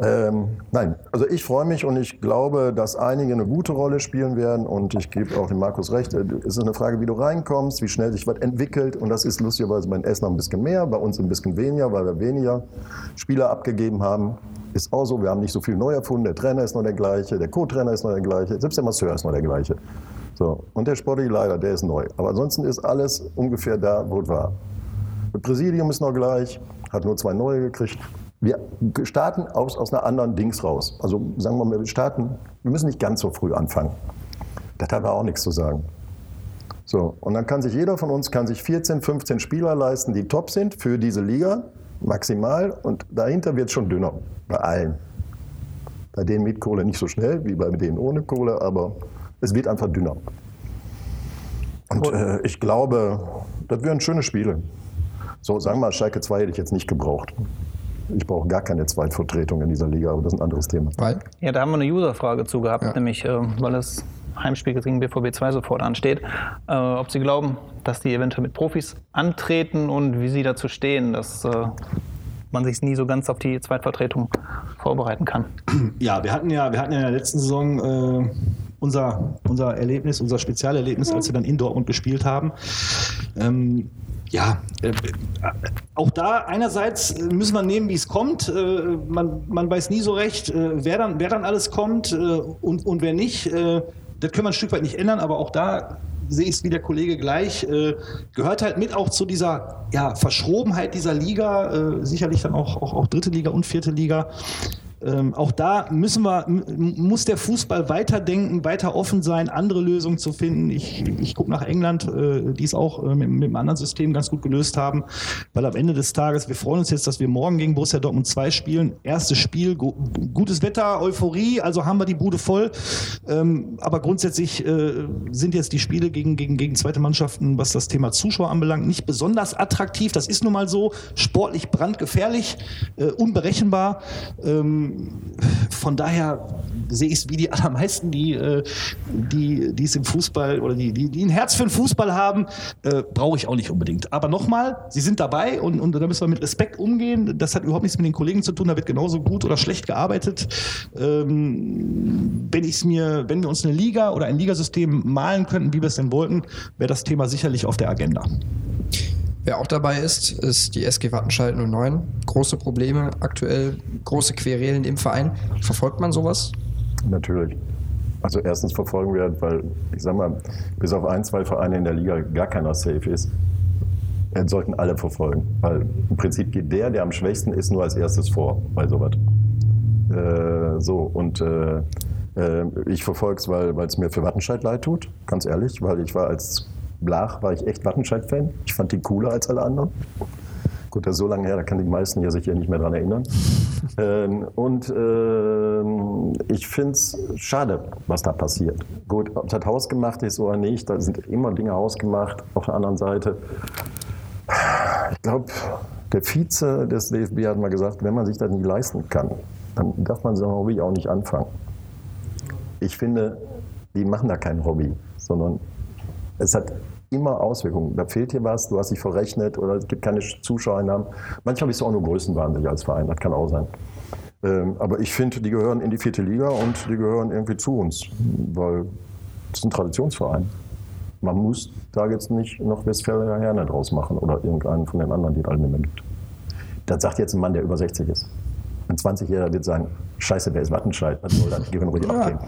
ähm, nein, also ich freue mich und ich glaube, dass einige eine gute Rolle spielen werden und ich gebe auch dem Markus recht. äh, Es ist eine Frage, wie du reinkommst, wie schnell sich was entwickelt und das ist lustigerweise bei den Essen ein bisschen mehr, bei uns ein bisschen weniger, weil wir weniger Spieler abgegeben haben. Ist auch so, wir haben nicht so viel neu erfunden. Der Trainer ist noch der gleiche, der Co-Trainer ist noch der gleiche, selbst der Masseur ist noch der gleiche. So. Und der sportliche Leiter, der ist neu. Aber ansonsten ist alles ungefähr da, wo es war. Das Präsidium ist noch gleich, hat nur zwei neue gekriegt. Wir starten aus, aus einer anderen Dings raus. Also sagen wir mal, wir starten, wir müssen nicht ganz so früh anfangen. Das hat aber auch nichts zu sagen. So, und dann kann sich jeder von uns kann sich 14, 15 Spieler leisten, die top sind für diese Liga, maximal. Und dahinter wird es schon dünner, bei allen. Bei denen mit Kohle nicht so schnell wie bei denen ohne Kohle, aber es wird einfach dünner. Und äh, ich glaube, das wären schöne Spiele. So, sagen wir mal, Schalke 2 hätte ich jetzt nicht gebraucht. Ich brauche gar keine Zweitvertretung in dieser Liga, aber das ist ein anderes Thema. Weil? Ja, da haben wir eine User-Frage zu gehabt, Ja. nämlich, äh, weil das Heimspiel gegen BVB 2 sofort ansteht, äh, ob Sie glauben, dass die eventuell mit Profis antreten und wie Sie dazu stehen, dass äh, man sich nie so ganz auf die Zweitvertretung vorbereiten kann. Ja, wir hatten ja, wir hatten ja in der letzten Saison äh, unser, unser Erlebnis, unser Spezialerlebnis, als wir dann in Dortmund gespielt haben. Ähm, ja, äh, auch da einerseits müssen wir nehmen, wie es kommt. Äh, man, man weiß nie so recht, äh, wer, dann, wer dann alles kommt äh, und, und wer nicht. Äh, das können wir ein Stück weit nicht ändern, aber auch da sehe ich es wie der Kollege gleich. Äh, gehört halt mit auch zu dieser ja, Verschrobenheit dieser Liga, äh, sicherlich dann auch, auch, auch dritte Liga und vierte Liga. Ähm, auch da müssen wir, muss der Fußball weiterdenken, weiter offen sein, andere Lösungen zu finden. Ich, ich gucke nach England, äh, die es auch äh, mit, mit einem anderen System ganz gut gelöst haben, weil am Ende des Tages, wir freuen uns jetzt, dass wir morgen gegen Borussia Dortmund 2 spielen. Erstes Spiel, gu gutes Wetter, Euphorie, also haben wir die Bude voll. Ähm, aber grundsätzlich äh, sind jetzt die Spiele gegen, gegen, gegen zweite Mannschaften, was das Thema Zuschauer anbelangt, nicht besonders attraktiv. Das ist nun mal so. Sportlich brandgefährlich, äh, unberechenbar. Ähm, von daher sehe ich es wie die allermeisten, die, äh, die, die es im Fußball oder die, die, die ein Herz für den Fußball haben, äh, brauche ich auch nicht unbedingt. Aber nochmal, sie sind dabei und, und da müssen wir mit Respekt umgehen. Das hat überhaupt nichts mit den Kollegen zu tun, da wird genauso gut oder schlecht gearbeitet. Ähm, wenn, ich's mir, wenn wir uns eine Liga oder ein Ligasystem malen könnten, wie wir es denn wollten, wäre das Thema sicherlich auf der Agenda. Wer auch dabei ist, ist die SG Wattenscheid 09. Große Probleme aktuell, große Querelen im Verein. Verfolgt man sowas? Natürlich. Also erstens verfolgen wir, weil ich sag mal, bis auf ein, zwei Vereine in der Liga gar keiner safe ist, äh, sollten alle verfolgen. Weil im Prinzip geht der, der am schwächsten ist, nur als erstes vor bei sowas. Äh, so, und äh, äh, ich verfolge es, weil es mir für Wattenscheid leid tut, ganz ehrlich, weil ich war als Blach, war ich echt Wattenscheid-Fan. Ich fand die cooler als alle anderen. Gut, das ist so lange her, da kann die meisten ja sich ja nicht mehr dran erinnern. ähm, und ähm, ich finde es schade, was da passiert. Gut, ob das hausgemacht ist oder nicht, da sind immer Dinge hausgemacht. Auf der anderen Seite, ich glaube, der Vize des DFB hat mal gesagt, wenn man sich das nicht leisten kann, dann darf man so ein Hobby auch nicht anfangen. Ich finde, die machen da kein Hobby, sondern es hat immer Auswirkungen. Da fehlt dir was, du hast dich verrechnet oder es gibt keine Zuschauereinnahmen. Manchmal bist du auch nur größenwahnsinnig als Verein, das kann auch sein. Ähm, aber ich finde, die gehören in die vierte Liga und die gehören irgendwie zu uns, weil das ist ein Traditionsverein. Man muss da jetzt nicht noch Westfäler Herne draus machen oder irgendeinen von den anderen, die da nehmen. Das sagt jetzt ein Mann, der über 60 ist. Ein 20-Jähriger wird sagen, scheiße, wer ist Wattenscheid? Was soll das? Geh ruhig ja. abgehen.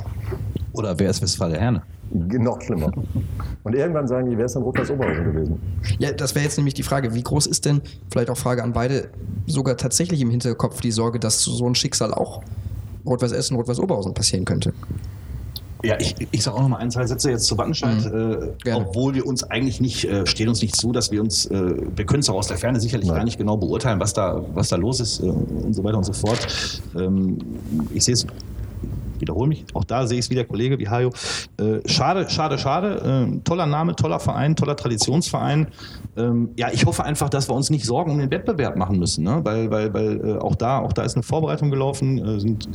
Oder wer ist Westfaler Herne? Noch schlimmer. Und irgendwann sagen die, wer ist denn Rot-Weiß Oberhausen gewesen? Ja, das wäre jetzt nämlich die Frage, wie groß ist denn, vielleicht auch Frage an beide, sogar tatsächlich im Hinterkopf die Sorge, dass so ein Schicksal auch Rot-Weiß Essen, Rot-Weiß Oberhausen passieren könnte? Ja, ich, ich sage auch noch mal ein, zwei Sätze jetzt zu Wattenscheid. Mhm. Äh, obwohl wir uns eigentlich nicht, äh, stehen uns nicht zu, dass wir uns, äh, wir können es auch aus der Ferne sicherlich Nein. gar nicht genau beurteilen, was da, was da los ist äh, und so weiter und so fort. Ähm, ich sehe es wiederhole mich, auch da sehe ich es wie der Kollege, wie Hajo. Äh, schade, schade, schade. Äh, toller Name, toller Verein, toller Traditionsverein. Ähm, ja, ich hoffe einfach, dass wir uns nicht Sorgen um den Wettbewerb machen müssen, ne? weil, weil, weil äh, auch, da, auch da ist eine Vorbereitung gelaufen, äh, sind,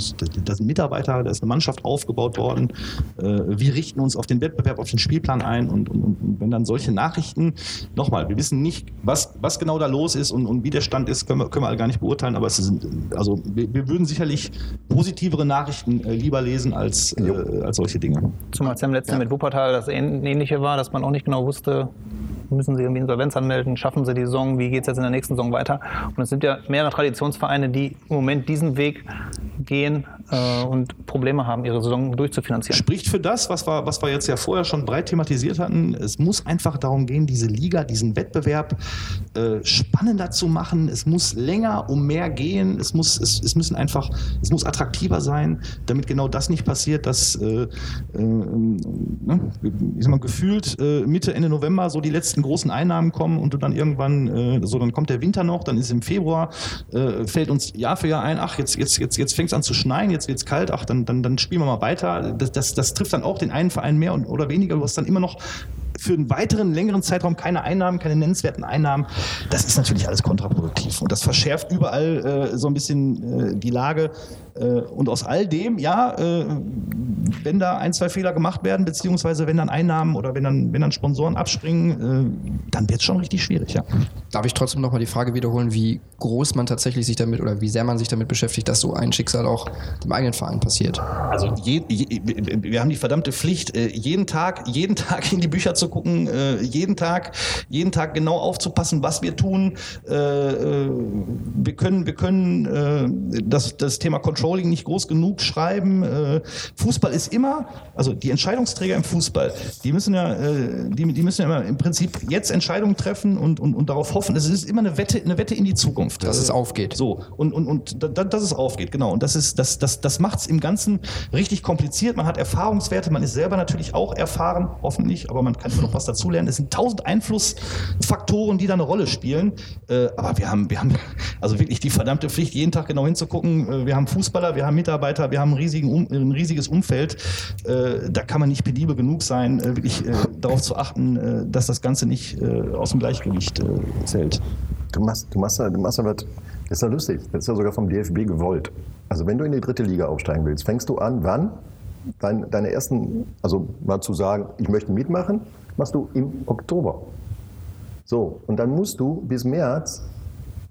da sind Mitarbeiter, da ist eine Mannschaft aufgebaut worden. Äh, wir richten uns auf den Wettbewerb, auf den Spielplan ein und, und, und wenn dann solche Nachrichten, nochmal, wir wissen nicht, was, was genau da los ist und, und wie der Stand ist, können wir, können wir alle gar nicht beurteilen, aber es sind, also wir, wir würden sicherlich positivere Nachrichten äh, lieber lesen als, äh, als solche Dinge. Zumal es ja im letzten ja. mit Wuppertal das Ähnliche war, dass man auch nicht genau wusste, müssen sie irgendwie Insolvenz anmelden, schaffen sie die Saison, wie geht es jetzt in der nächsten Saison weiter. Und es sind ja mehrere Traditionsvereine, die im Moment diesen Weg gehen äh, und Probleme haben, ihre Saison durchzufinanzieren. Spricht für das, was wir, was wir jetzt ja vorher schon breit thematisiert hatten. Es muss einfach darum gehen, diese Liga, diesen Wettbewerb äh, spannender zu machen. Es muss länger um mehr gehen. Es muss, es, es müssen einfach, es muss attraktiver sein, damit genau das nicht passiert, dass äh, äh, ne, ich sag mal, gefühlt äh, Mitte, Ende November so die letzten großen Einnahmen kommen und du dann irgendwann, äh, so dann kommt der Winter noch, dann ist im Februar, fällt uns Jahr für Jahr ein, ach, jetzt, jetzt, jetzt, jetzt fängt es an zu schneien, jetzt wird es kalt, ach, dann, dann, dann spielen wir mal weiter. Das, das, das trifft dann auch den einen Verein mehr und, oder weniger. Du hast dann immer noch für einen weiteren, längeren Zeitraum keine Einnahmen, keine nennenswerten Einnahmen. Das ist natürlich alles kontraproduktiv. Und das verschärft überall äh, so ein bisschen äh, die Lage. Äh, und aus all dem, ja, äh, wenn da ein, zwei Fehler gemacht werden, beziehungsweise wenn dann Einnahmen oder wenn dann, wenn dann Sponsoren abspringen, äh, dann wird es schon richtig schwierig, ja. Darf ich trotzdem nochmal die Frage wiederholen, wie groß man tatsächlich sich damit oder wie sehr man sich damit beschäftigt, dass so ein Schicksal auch dem eigenen Verein passiert? Also je, je, wir haben die verdammte Pflicht, äh, jeden Tag, jeden Tag in die Bücher zu gucken, jeden Tag, jeden Tag genau aufzupassen, was wir tun. wir können, wir können das, das Thema Controlling nicht groß genug schreiben. Äh, Fußball ist immer, also die Entscheidungsträger im Fußball, die müssen ja, äh, die, die müssen ja immer im Prinzip jetzt Entscheidungen treffen und, und, und darauf hoffen. Es ist immer eine Wette, eine Wette in die Zukunft. Dass es aufgeht. So, und, und, und da, dass es aufgeht, genau. Und das ist, das, das, das macht es im Ganzen richtig kompliziert. Man hat Erfahrungswerte, man ist selber natürlich auch erfahren, hoffentlich, aber man kann noch was dazulernen. Es sind tausend Einflussfaktoren, die da eine Rolle spielen. Äh, aber wir haben, wir haben also wirklich die verdammte Pflicht, jeden Tag genau hinzugucken. Wir haben Fußball Fußballer, wir haben Mitarbeiter, wir haben ein, riesigen, ein riesiges Umfeld. Äh, da kann man nicht penibel genug sein, äh, wirklich äh, darauf zu achten, äh, dass das Ganze nicht äh, aus dem Gleichgewicht äh, fällt. Du machst, du machst, du machst aber, das ist ja lustig, das ist ja sogar vom DFB gewollt. Also wenn du in die dritte Liga aufsteigen willst, fängst du an, wann? Dein, deine ersten, also mal zu sagen, ich möchte mitmachen, machst du im Oktober. So, und dann musst du bis März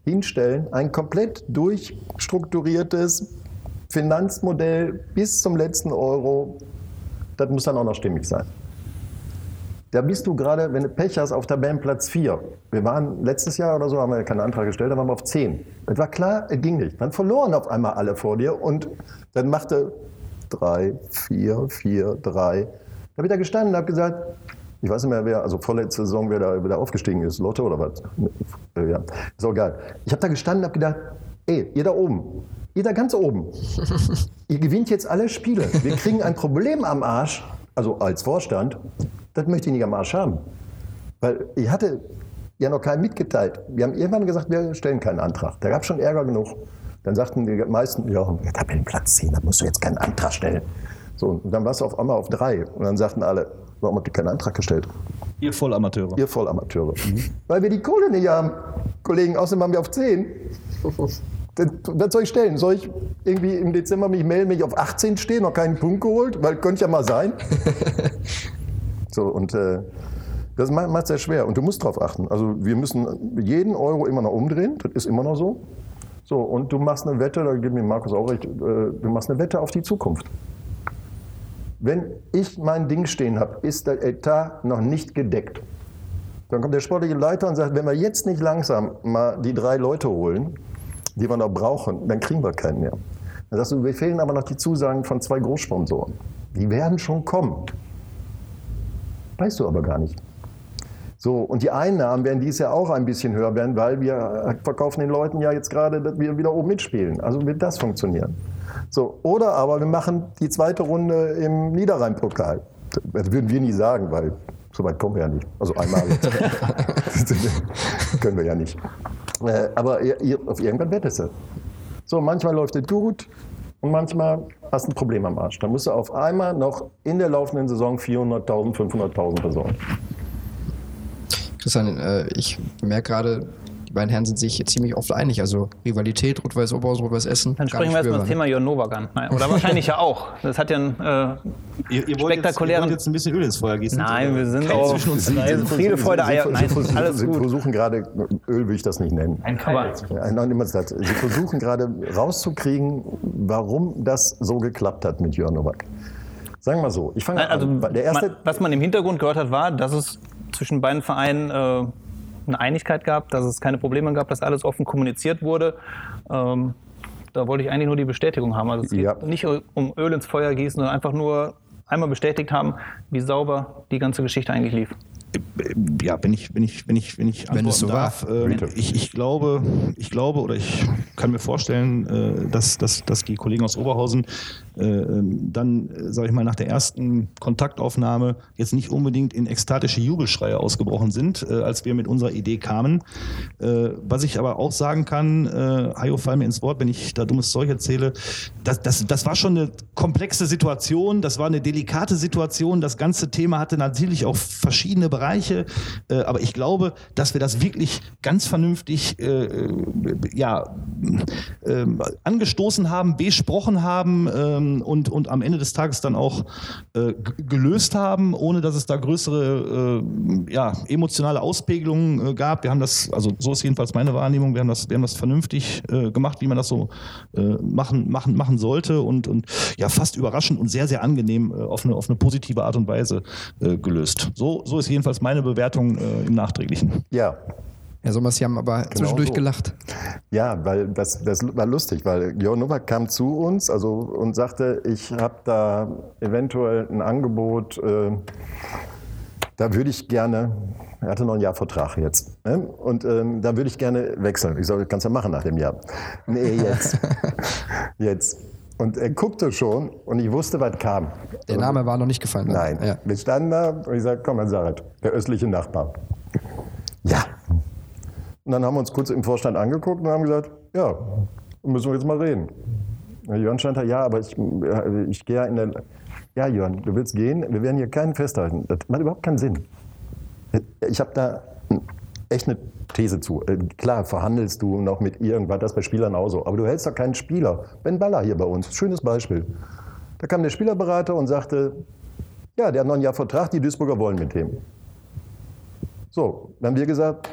hinstellen, ein komplett durchstrukturiertes Finanzmodell bis zum letzten Euro, das muss dann auch noch stimmig sein. Da bist du gerade, wenn du Pech hast, auf Tabellenplatz 4. Wir waren letztes Jahr oder so, haben wir keinen Antrag gestellt, da waren wir auf 10. Es war klar, es ging nicht. Dann verloren auf einmal alle vor dir und dann machte 3, 4, 4, 3. Da habe ich da gestanden und habe gesagt, ich weiß nicht mehr, wer, also vorletzte Saison, wer da wieder aufgestiegen ist, Lotte oder was? Ja, ist auch geil. Ich habe da gestanden und habe gedacht, ey, ihr da oben, Ihr da ganz oben. Ihr gewinnt jetzt alle Spiele. Wir kriegen ein Problem am Arsch, also als Vorstand. Das möchte ich nicht am Arsch haben. Weil ich hatte ja noch keinen mitgeteilt. Wir haben irgendwann gesagt, wir stellen keinen Antrag. Da gab es schon Ärger genug. Dann sagten die meisten, ja, Tabellenplatz 10, da musst du jetzt keinen Antrag stellen. So, und dann warst du auf einmal auf drei. Und dann sagten alle, warum habt ihr keinen Antrag gestellt? Ihr Vollamateure. Ihr Vollamateure. Mhm. Weil wir die Kohle nicht haben. Kollegen, außerdem haben wir auf 10. Was soll ich stellen? Soll ich irgendwie im Dezember mich melden, mich auf 18 stehen, noch keinen Punkt geholt? Weil könnte ja mal sein. so, und äh, Das macht es sehr schwer und du musst darauf achten. Also wir müssen jeden Euro immer noch umdrehen, das ist immer noch so. So, und du machst eine Wette, da gibt mir Markus auch recht, äh, du machst eine Wette auf die Zukunft. Wenn ich mein Ding stehen habe, ist der Etat noch nicht gedeckt. Dann kommt der sportliche Leiter und sagt, wenn wir jetzt nicht langsam mal die drei Leute holen, die wir noch brauchen, dann kriegen wir keinen mehr. Dann sagst du, wir fehlen aber noch die Zusagen von zwei Großsponsoren. Die werden schon kommen. Weißt du aber gar nicht. So, und die Einnahmen werden dies Jahr auch ein bisschen höher werden, weil wir verkaufen den Leuten ja jetzt gerade, dass wir wieder oben mitspielen. Also wird das funktionieren. So, oder aber wir machen die zweite Runde im Niederrhein-Pokal. Das würden wir nie sagen, weil so weit kommen wir ja nicht. Also einmal können wir ja nicht. Äh, aber auf irgendwann wird es. So, manchmal läuft es gut und manchmal hast du ein Problem am Arsch. Dann musst du auf einmal noch in der laufenden Saison 400.000, 500.000 besorgen. Christian, äh, ich merke gerade, die beiden Herren sind sich ziemlich oft einig. Also Rivalität, Rot-Weiß Oberhaus, Rot-Weiß Essen. Dann sprechen wir erstmal das Thema Jörn Nowak an. Nein, oder wahrscheinlich ja auch. Das hat ja einen äh, ihr, ihr wollt spektakulären... Jetzt, ihr wollt jetzt ein bisschen Öl ins Feuer gießen. Nein, wir sind auch zwischen uns. Friede, Freude, Eier. Nein, Sie, alles Sie versuchen gerade, Öl will ich das nicht nennen. Ein Cover. Sie versuchen gerade rauszukriegen, warum das so geklappt hat mit Jörn Nowak. Sagen wir mal so. Ich fange also, an. Der erste, was man im Hintergrund gehört hat, war, dass es zwischen beiden Vereinen äh, eine Einigkeit gab, dass es keine Probleme gab, dass alles offen kommuniziert wurde. Ähm, da wollte ich eigentlich nur die Bestätigung haben. Also es geht ja. nicht um Öl ins Feuer gießen, sondern einfach nur einmal bestätigt haben, wie sauber die ganze Geschichte eigentlich lief ja, wenn ich, wenn ich, wenn ich, wenn ich wenn es so darf, äh, ich, ich glaube, ich glaube oder ich kann mir vorstellen, äh, dass, dass, dass die Kollegen aus Oberhausen dann, äh, sage ich mal, nach der ersten Kontaktaufnahme jetzt nicht unbedingt in ekstatische Jubelschreie ausgebrochen sind, äh, als wir mit unserer Idee kamen. Äh, was ich aber auch sagen kann, äh, Hajo, fall mir ins Wort, wenn ich da dummes Zeug erzähle, das, das, das war schon eine komplexe Situation, das war eine delikate Situation, das ganze Thema hatte natürlich auch verschiedene Bereiche. Äh, aber ich glaube, dass wir das wirklich ganz vernünftig äh, ja, äh, angestoßen haben, besprochen haben ähm, und, und am Ende des Tages dann auch äh, gelöst haben, ohne dass es da größere äh, ja, emotionale Auspegelungen äh, gab. Wir haben das, also so ist jedenfalls meine Wahrnehmung, wir haben das, wir haben das vernünftig gemacht, wie man das so machen, machen, machen sollte und, und ja, fast überraschend und sehr, sehr angenehm auf eine, auf eine positive Art und Weise gelöst. So, so ist jedenfalls meine Bewertung äh, im Nachträglichen. Ja. Herr Sommers, Sie haben aber genau zwischendurch so. gelacht. Ja, weil das, das war lustig, weil Jörn Nowak kam zu uns also, und sagte, ich habe da eventuell ein Angebot, äh, da würde ich gerne, er hatte noch ein Jahr Vertrag jetzt, ne? und ähm, da würde ich gerne wechseln. Ich sage, kannst du ja machen nach dem Jahr. Nee, jetzt. jetzt. Und er guckte schon und ich wusste, was kam. Der Name war noch nicht gefallen. Ne? Nein. Ja. Wir standen da und ich sagte, komm, Herr Sarat, der östliche Nachbar. Ja. Und dann haben wir uns kurz im Vorstand angeguckt und haben gesagt, ja, müssen wir jetzt mal reden. Jörn stand da, ja, aber ich, ich gehe ja in der... Ja, Jörn, du willst gehen? Wir werden hier keinen festhalten. Das macht überhaupt keinen Sinn. Ich habe da echt eine These zu. Äh, klar, verhandelst du noch mit irgendwas, das bei Spielern auch so. Aber du hältst doch keinen Spieler. Ben Baller hier bei uns, schönes Beispiel. Da kam der Spielerberater und sagte, ja, der hat noch ein Jahr Vertrag, die Duisburger wollen mit dem. So, dann haben wir gesagt,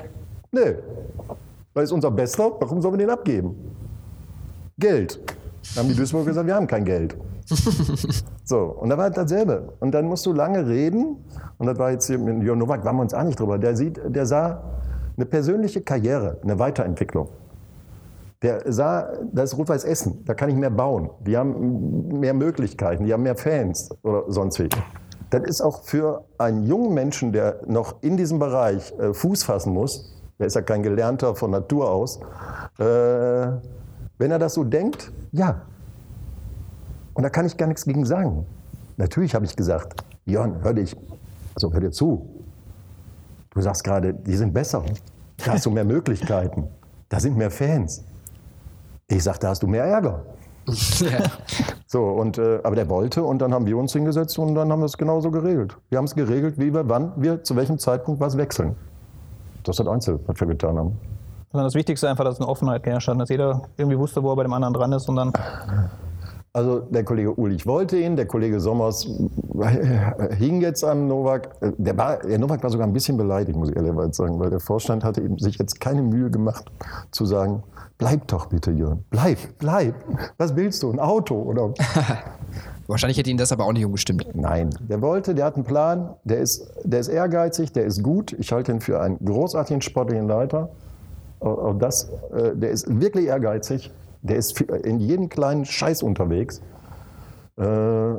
nee, weil ist unser Bester, warum sollen wir den abgeben? Geld. Dann haben die Duisburger gesagt, wir haben kein Geld. so, und da war dasselbe. Und dann musst du lange reden. Und das war jetzt hier mit Jörn Nowak, waren wir uns auch nicht drüber. Der, sieht, der sah eine persönliche Karriere, eine Weiterentwicklung. Der sah, das ist Rot-Weiß Essen, da kann ich mehr bauen. Die haben mehr Möglichkeiten, die haben mehr Fans oder sonst wie. Das ist auch für einen jungen Menschen, der noch in diesem Bereich äh, Fuß fassen muss, der ist ja kein Gelernter von Natur aus, äh, wenn er das so denkt, ja. Und da kann ich gar nichts gegen sagen. Natürlich habe ich gesagt, Jörn, hör dich, also hör dir zu, Du sagst gerade, die sind besser. Da hast du mehr Möglichkeiten. Da sind mehr Fans. Ich sage, da hast du mehr Ärger. Ja. So, und, äh, aber der wollte und dann haben wir uns hingesetzt und dann haben wir es genauso geregelt. Wir haben es geregelt, wie wir, wann wir zu welchem Zeitpunkt was wechseln. Das hat Einzel, was wir getan haben. Also das Wichtigste einfach, dass eine Offenheit geherrscht hat, dass jeder irgendwie wusste, wo er bei dem anderen dran ist und dann Also der Kollege Ulich wollte ihn, der Kollege Sommers hing jetzt an Novak. Der, war, der Novak war sogar ein bisschen beleidigt, muss ich ehrlicherweise sagen, weil der Vorstand hatte ihm sich jetzt keine Mühe gemacht zu sagen, bleib doch bitte, Jörn, bleib, bleib. Was willst du, ein Auto oder? Wahrscheinlich hätte ihn das aber auch nicht umgestimmt. Nein, der wollte, der hat einen Plan, der ist, der ist ehrgeizig, der ist gut. Ich halte ihn für einen großartigen sportlichen Leiter. Auch das, äh, der ist wirklich ehrgeizig. Der ist in jedem kleinen Scheiß unterwegs. Äh,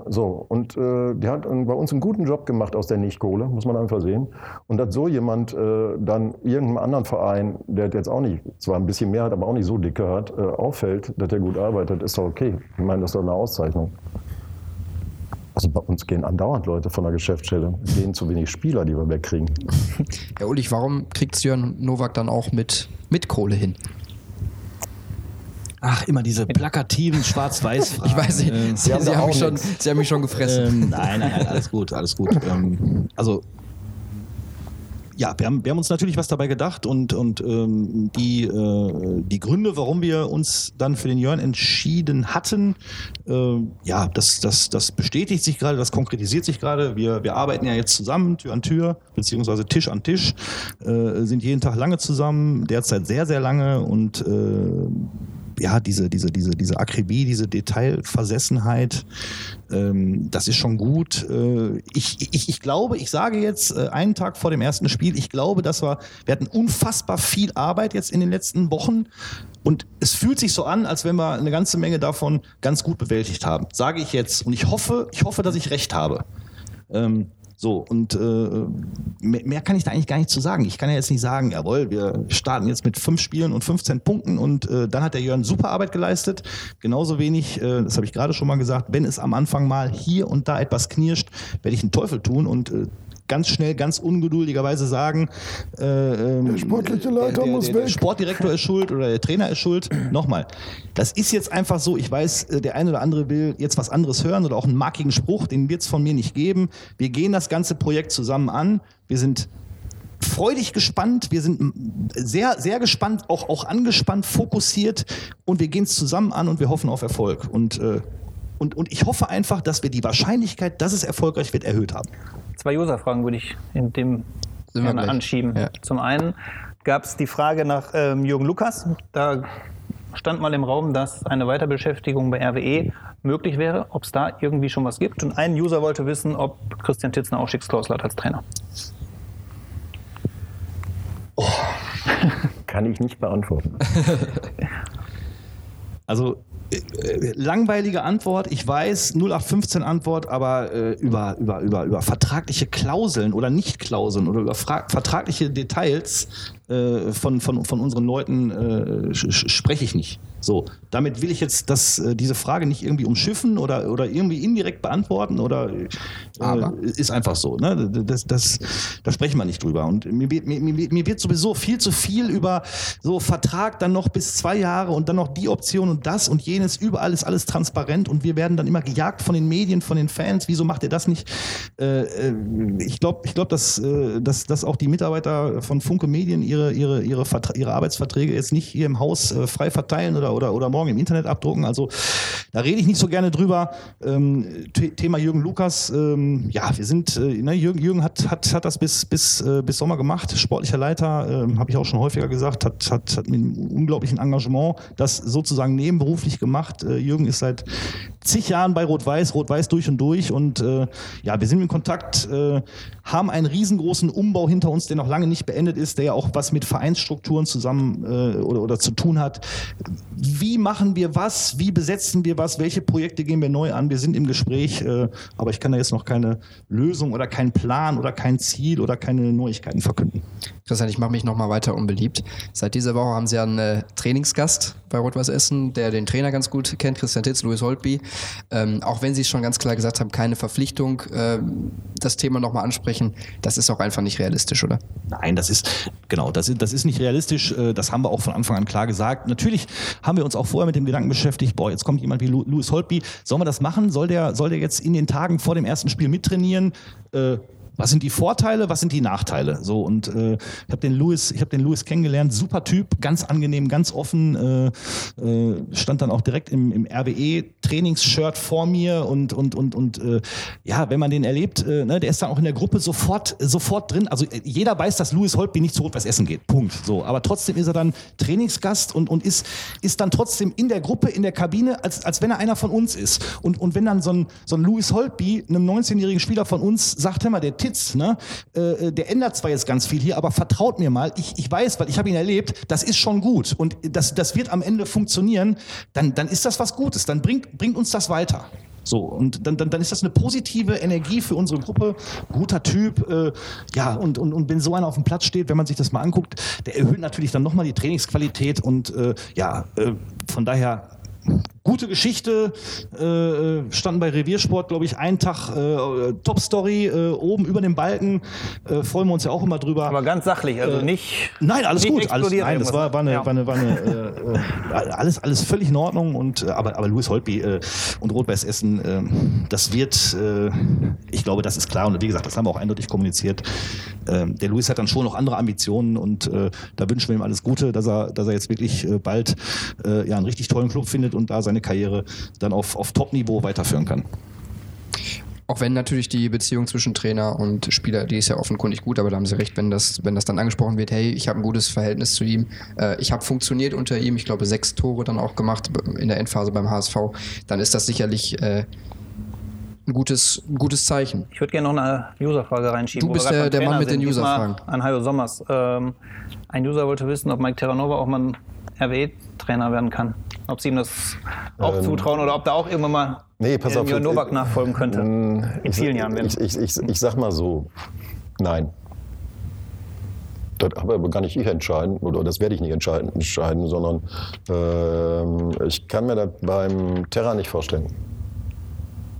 so, und äh, der hat bei uns einen guten Job gemacht aus der Nichtkohle, muss man einfach sehen. Und dass so jemand äh, dann irgendeinem anderen Verein, der jetzt auch nicht, zwar ein bisschen mehr hat, aber auch nicht so dicke hat, äh, auffällt, dass er gut arbeitet, ist doch okay. Ich meine, das ist doch eine Auszeichnung. Also bei uns gehen andauernd Leute von der Geschäftsstelle. Es gehen zu wenig Spieler, die wir wegkriegen. Ja, Ulrich, warum kriegt Jörn Nowak dann auch mit, mit Kohle hin? Ach, immer diese plakativen Schwarz-Weiß-Fragen. Ich weiß nicht, Ähm, Sie, haben Sie, haben mich schon. Sie haben mich schon gefressen. Ähm, nein, nein, nein, alles gut, alles gut. Ähm, also ja, wir haben, wir haben uns natürlich was dabei gedacht und, und ähm, die, äh, die Gründe, warum wir uns dann für den Jörn entschieden hatten, äh, ja, das, das, das bestätigt sich gerade, das konkretisiert sich gerade. Wir, wir arbeiten ja jetzt zusammen, Tür an Tür, beziehungsweise Tisch an Tisch, äh, sind jeden Tag lange zusammen, derzeit sehr, sehr lange und äh, ja, diese, diese, diese, diese Akribie, diese Detailversessenheit, ähm, das ist schon gut. Äh, ich, ich, ich glaube, ich sage jetzt äh, einen Tag vor dem ersten Spiel, ich glaube, dass wir, wir hatten unfassbar viel Arbeit jetzt in den letzten Wochen und es fühlt sich so an, als wenn wir eine ganze Menge davon ganz gut bewältigt haben. Sage ich jetzt. Und ich hoffe, ich hoffe, dass ich recht habe. Ähm, so, und äh, mehr, kann ich da eigentlich gar nicht zu sagen. Ich kann ja jetzt nicht sagen, jawohl, wir starten jetzt mit fünf Spielen und 15 Punkten und äh, dann hat der Jörn super Arbeit geleistet. Genauso wenig, äh, das habe ich gerade schon mal gesagt, wenn es am Anfang mal hier und da etwas knirscht, werde ich einen Teufel tun und äh, ganz schnell, ganz ungeduldigerweise sagen, äh, ähm, Der sportliche Leiter der, der, muss der, weg. Sportdirektor ist schuld oder der Trainer ist schuld. Nochmal, das ist jetzt einfach so, ich weiß, äh, der eine oder andere will jetzt was anderes hören oder auch einen markigen Spruch, den wird es von mir nicht geben. Wir gehen das ganze Projekt zusammen an. Wir sind freudig gespannt, wir sind sehr, sehr gespannt, auch, auch angespannt, fokussiert und wir gehen es zusammen an und wir hoffen auf Erfolg. Und, äh, und, und ich hoffe einfach, dass wir die Wahrscheinlichkeit, dass es erfolgreich wird, erhöht haben. Zwei User-Fragen würde ich in dem gerne anschieben. Ja. Zum einen gab es die Frage nach ähm, Jürgen Lukas. Da stand mal im Raum, dass eine Weiterbeschäftigung bei RWE möglich wäre, ob es da irgendwie schon was gibt. Und ein User wollte wissen, ob Christian Titz eine Aufstiegsklausel hat als Trainer. Kann ich nicht beantworten. Also langweilige Antwort, ich weiß, 0815 Antwort, aber äh, über, über, über, über vertragliche Klauseln oder Nicht-Klauseln oder über vertragliche Details äh, von, von, von unseren Leuten äh, spreche ich nicht. So, damit will ich jetzt das, äh, diese Frage nicht irgendwie umschiffen oder, oder irgendwie indirekt beantworten oder äh, Aber? ist einfach so. Ne? Das, das, da sprechen wir nicht drüber. Und mir, wird- mir, mir, mir wird sowieso viel zu viel über so Vertrag dann noch bis zwei Jahre und dann noch die Option und das und jenes. Überall ist alles transparent und wir werden dann immer gejagt von den Medien, von den Fans. Wieso macht ihr das nicht? Ich glaube, ich glaub, dass, dass, dass auch die Mitarbeiter von Funke Medien ihre, ihre, ihre, Vertra ihre Arbeitsverträge jetzt nicht hier im Haus äh, frei verteilen oder, oder, oder morgen im Internet abdrucken. Also da rede ich nicht so gerne drüber. Ähm, The- Thema Jürgen Lukas, ähm, ja, wir sind, äh, ne, Jürgen, Jürgen hat, hat, hat das bis, bis, äh, bis Sommer gemacht, sportlicher Leiter, ähm, habe ich auch schon häufiger gesagt, hat, hat, hat mit einem unglaublichen Engagement das sozusagen nebenberuflich gemacht. Äh, Jürgen ist seit zig Jahren bei Rot-Weiß, Rot-Weiß durch und durch und äh, ja, wir sind in Kontakt, äh, haben einen riesengroßen Umbau hinter uns, der noch lange nicht beendet ist, der ja auch was mit Vereinsstrukturen zusammen äh, oder, oder zu tun hat. Wie machen wir was? Wie besetzen wir was? Welche Projekte gehen wir neu an? Wir sind im Gespräch, äh, aber ich kann da jetzt noch keine Lösung oder keinen Plan oder kein Ziel oder keine Neuigkeiten verkünden. Christian, ich mache mich nochmal weiter unbeliebt. Seit dieser Woche haben Sie ja einen äh, Trainingsgast bei Rot-Weiß Essen, der den Trainer ganz gut kennt, Christian Titz, Louis Holtby. Ähm, auch wenn Sie es schon ganz klar gesagt haben, keine Verpflichtung, ähm, das Thema nochmal ansprechen, das ist auch einfach nicht realistisch, oder? Nein, das ist, genau, das ist, das ist nicht realistisch. äh, Das haben wir auch von Anfang an klar gesagt. Natürlich haben wir uns auch vorher mit dem Gedanken beschäftigt, boah, jetzt kommt jemand wie Louis Holtby. Sollen wir das machen? Soll der, soll der jetzt in den Tagen vor dem ersten Spiel mittrainieren? Äh, was sind die Vorteile, was sind die Nachteile? So und äh, ich habe den Louis, ich habe den Louis kennengelernt, super Typ, ganz angenehm, ganz offen, äh, äh, stand dann auch direkt im, im RWE Trainingsshirt vor mir und und und und äh, ja, wenn man den erlebt, äh, ne, der ist dann auch in der Gruppe sofort sofort drin. Also äh, jeder weiß, dass Louis Holtby nicht zu Rot-Weiß Essen geht. Punkt. So, aber trotzdem ist er dann Trainingsgast und und ist ist dann trotzdem in der Gruppe in der Kabine, als als wenn er einer von uns ist. Und und wenn dann so ein so ein Louis Holtby einem 19-jährigen Spieler von uns sagt, hör mal, der Titz, ne, äh, der ändert zwar jetzt ganz viel hier, aber vertraut mir mal, ich, ich weiß, weil ich habe ihn erlebt, das ist schon gut. Und das, das wird am Ende funktionieren, dann, dann ist das was Gutes, dann bringt, bringt uns das weiter. So, und dann, dann, dann ist das eine positive Energie für unsere Gruppe. Guter Typ, äh, ja, und, und, und wenn so einer auf dem Platz steht, wenn man sich das mal anguckt, der erhöht natürlich dann nochmal die Trainingsqualität. Und äh, ja, äh, von daher gute Geschichte, äh, standen bei Reviersport, glaube ich, einen Tag äh, Top-Story äh, oben über dem Balken. Äh, freuen wir uns ja auch immer drüber. Aber ganz sachlich, also nicht. Nein, alles nicht gut. Alles, nein, das war, war eine, ja. war eine, war eine äh, äh, alles, alles völlig in Ordnung. Und, äh, aber, aber Louis Holtby äh, und Rot-Weiß Essen, äh, das wird, äh, ich glaube, das ist klar. Und wie gesagt, das haben wir auch eindeutig kommuniziert. Der Louis hat dann schon noch andere Ambitionen und äh, da wünschen wir ihm alles Gute, dass er, dass er jetzt wirklich äh, bald äh, ja, einen richtig tollen Club findet und da seine Karriere dann auf, auf Top-Niveau weiterführen kann. Auch wenn natürlich die Beziehung zwischen Trainer und Spieler, die ist ja offenkundig gut, aber da haben Sie recht, wenn das, wenn das dann angesprochen wird, hey, ich habe ein gutes Verhältnis zu ihm, äh, ich habe funktioniert unter ihm, ich glaube sechs Tore dann auch gemacht in der Endphase beim HSV, dann ist das sicherlich äh, ein gutes, ein gutes Zeichen. Ich würde gerne noch eine Userfrage reinschieben. Du wo bist der- der Mann mit den sind. Userfragen. An Hajo Sommers. Ähm, ein User wollte wissen, ob Mike Terranova auch mal ein RWE-Trainer werden kann. Ob sie ihm das auch Ähm, zutrauen oder ob da auch irgendwann mal Nee, pass äh, auf. Novak nachfolgen könnte. Mm, In vielen Jahren. Ich, ich, ich, ich sag mal so, nein. Das aber gar nicht ich entscheiden, oder das werde ich nicht entscheiden, entscheiden sondern ähm, ich kann mir das beim Terra nicht vorstellen.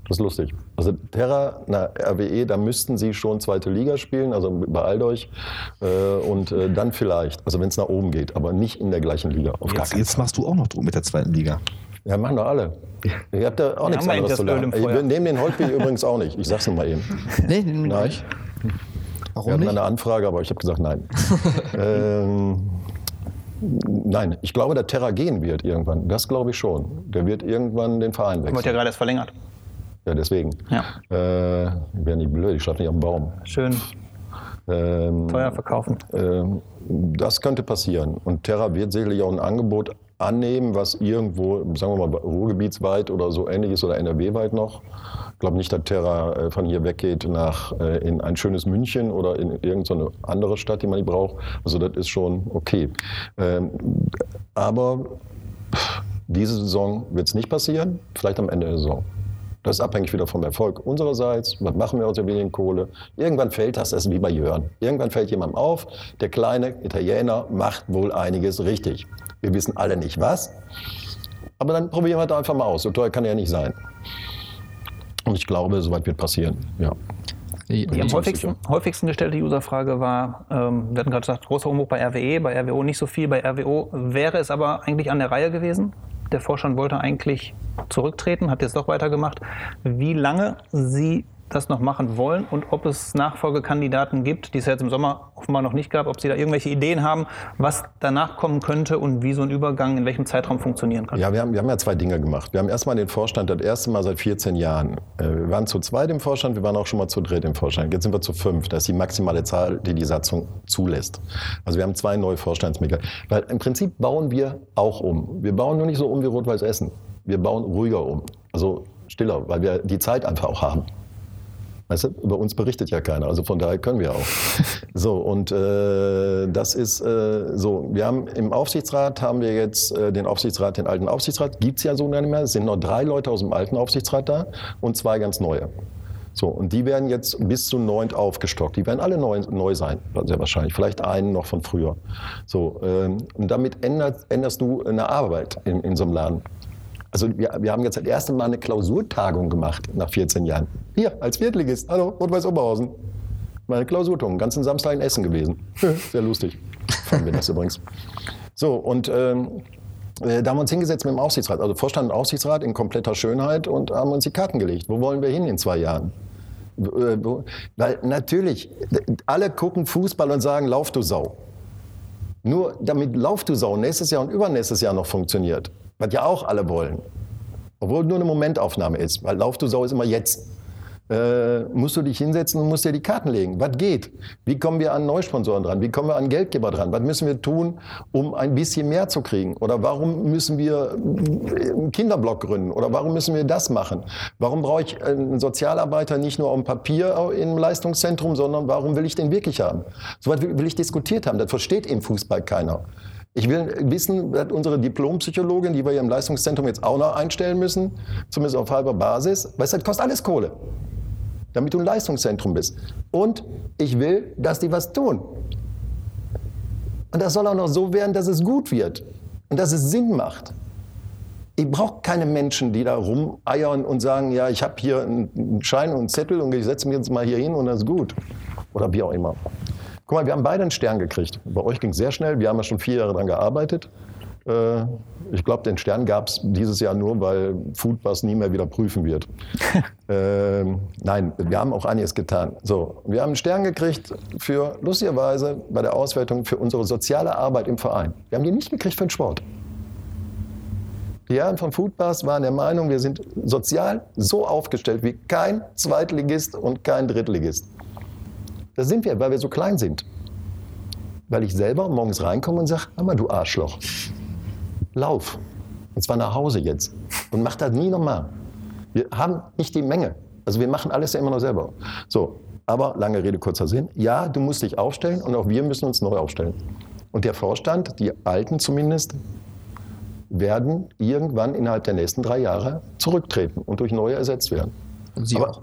Das ist lustig. Also Terra, na, RWE, da müssten sie schon zweite Liga spielen, also beeilt euch. Äh, und äh, dann vielleicht, also wenn es nach oben geht, aber nicht in der gleichen Liga. Auf Jetzt, jetzt machst du auch noch Druck mit der zweiten Liga. ja, machen doch alle. Ihr habt ja auch Wir nichts anderes zu lernen. im Feuer. Ich nehme den Holtby übrigens auch nicht. Ich sag's nur mal eben. Nee, nee, Nein. nicht. Wir Warum hatten nicht? eine Anfrage, aber ich habe gesagt nein. ähm, nein, ich glaube, der Terra gehen wird irgendwann. Das glaube ich schon. Der wird irgendwann den Verein Wird ja wechseln. gerade erst verlängert. Ja, deswegen. Ja. Äh, ich wäre nicht blöd, ich schlafe nicht auf dem Baum. Schön Ähm, teuer verkaufen. ähm, das könnte passieren. Und Terra wird sicherlich auch ein Angebot annehmen, was irgendwo, sagen wir mal, Ruhrgebietsweit oder so ähnlich ist oder NRW-weit noch. Ich glaube nicht, dass Terra äh, von hier weggeht nach äh, in ein schönes München oder in irgendeine andere Stadt, die man nicht braucht. Also das ist schon okay. Ähm, aber diese Saison wird es nicht passieren, vielleicht am Ende der Saison. Das ist abhängig wieder vom Erfolg unsererseits. Was machen wir aus der wenigen Kohle? Irgendwann fällt das, das ist wie bei Jörn. Irgendwann fällt jemandem auf, der kleine Italiener macht wohl einiges richtig. Wir wissen alle nicht was, aber dann probieren wir das einfach mal aus. So teuer kann er ja nicht sein. Und ich glaube, soweit wird passieren. Ja. Nee, Die am häufigsten, häufigsten gestellte Userfrage war, ähm, wir hatten gerade gesagt, großer Umbruch bei RWE, bei RWO nicht so viel, bei RWO wäre es aber eigentlich an der Reihe gewesen. Der Vorstand wollte eigentlich zurücktreten, hat jetzt doch weitergemacht. Wie lange Sie das noch machen wollen und ob es Nachfolgekandidaten gibt, die es jetzt im Sommer offenbar noch nicht gab, ob Sie da irgendwelche Ideen haben, was danach kommen könnte und wie so ein Übergang in welchem Zeitraum funktionieren kann. Ja, wir haben, wir haben ja zwei Dinge gemacht. Wir haben erstmal den Vorstand das erste Mal seit 14 Jahren. Äh, Wir waren zu zweit im Vorstand, wir waren auch schon mal zu dritt im Vorstand. Jetzt sind wir zu fünf. Das ist die maximale Zahl, die die Satzung zulässt. Also wir haben zwei neue Vorstandsmitglieder. Weil im Prinzip bauen wir auch um. Wir bauen nur nicht so um wie Rot-Weiß Essen. Wir bauen ruhiger um. Also stiller, weil wir die Zeit einfach auch haben. Weißt du, über uns berichtet ja keiner, also von daher können wir auch. So, und äh, das ist äh, so, wir haben im Aufsichtsrat haben wir jetzt äh, den Aufsichtsrat, den alten Aufsichtsrat, gibt's ja so nicht mehr, es sind noch drei Leute aus dem alten Aufsichtsrat da und zwei ganz neue. So, und die werden jetzt bis zu neunt aufgestockt. Die werden alle neu, neu sein, sehr wahrscheinlich. Vielleicht einen noch von früher. So, ähm, und damit ändert, änderst du eine Arbeit in, in so einem Laden. Also wir, wir haben jetzt das erste Mal eine Klausurtagung gemacht nach 14 Jahren. Hier, als Viertligist. Hallo, Rot-Weiß Oberhausen. Meine Klausurtagung, ganzen Samstag in Essen gewesen. Sehr lustig. Fanden wir das übrigens. So, und ähm, äh, da haben wir uns hingesetzt mit dem Aufsichtsrat, also Vorstand und Aufsichtsrat in kompletter Schönheit und haben uns die Karten gelegt. Wo wollen wir hin in zwei Jahren? Äh, Weil natürlich, alle gucken Fußball und sagen, lauf du Sau. Nur damit Lauf du Sau nächstes Jahr und übernächstes Jahr noch funktioniert, was ja auch alle wollen, obwohl nur eine Momentaufnahme ist, weil Lauf du Sau ist immer jetzt äh, musst du dich hinsetzen und musst dir die Karten legen. Was geht? Wie kommen wir an Neusponsoren dran? Wie kommen wir an Geldgeber dran? Was müssen wir tun, um ein bisschen mehr zu kriegen? Oder warum müssen wir einen Kinderblock gründen? Oder warum müssen wir das machen? Warum brauche ich einen Sozialarbeiter nicht nur auf dem Papier im Leistungszentrum, sondern warum will ich den wirklich haben? So was will ich diskutiert haben. Das versteht im Fußball keiner. Ich will wissen, dass unsere Diplompsychologin, die wir hier im Leistungszentrum jetzt auch noch einstellen müssen, zumindest auf halber Basis, weil das kostet alles Kohle damit du ein Leistungszentrum bist. Und ich will, dass die was tun. Und das soll auch noch so werden, dass es gut wird und dass es Sinn macht. Ich brauche keine Menschen, die da rumeiern und sagen, ja, ich habe hier einen Schein und einen Zettel und ich setze mich jetzt mal hier hin und das ist gut. Oder wie auch immer. Guck mal, wir haben beide einen Stern gekriegt. Bei euch ging es sehr schnell. Wir haben ja schon vier Jahre daran gearbeitet. Äh, ich glaube, den Stern gab es dieses Jahr nur, weil Foodbus nie mehr wieder prüfen wird. äh, nein, wir haben auch einiges getan. So, wir haben einen Stern gekriegt für, lustigerweise, bei der Auswertung für unsere soziale Arbeit im Verein. Wir haben die nicht gekriegt für den Sport. Die Herren von Foodbus waren der Meinung, wir sind sozial so aufgestellt wie kein Zweitligist und kein Drittligist. Das sind wir, weil wir so klein sind. Weil ich selber morgens reinkomme und sage, Hammer, du Arschloch lauf. Und zwar nach Hause jetzt. Und mach das nie nochmal. Wir haben nicht die Menge. Also wir machen alles ja immer noch selber. So, aber lange Rede, kurzer Sinn. Ja, du musst dich aufstellen und auch wir müssen uns neu aufstellen. Und der Vorstand, die Alten zumindest, werden irgendwann innerhalb der nächsten drei Jahre zurücktreten und durch neue ersetzt werden. Und Sie Aber- auch.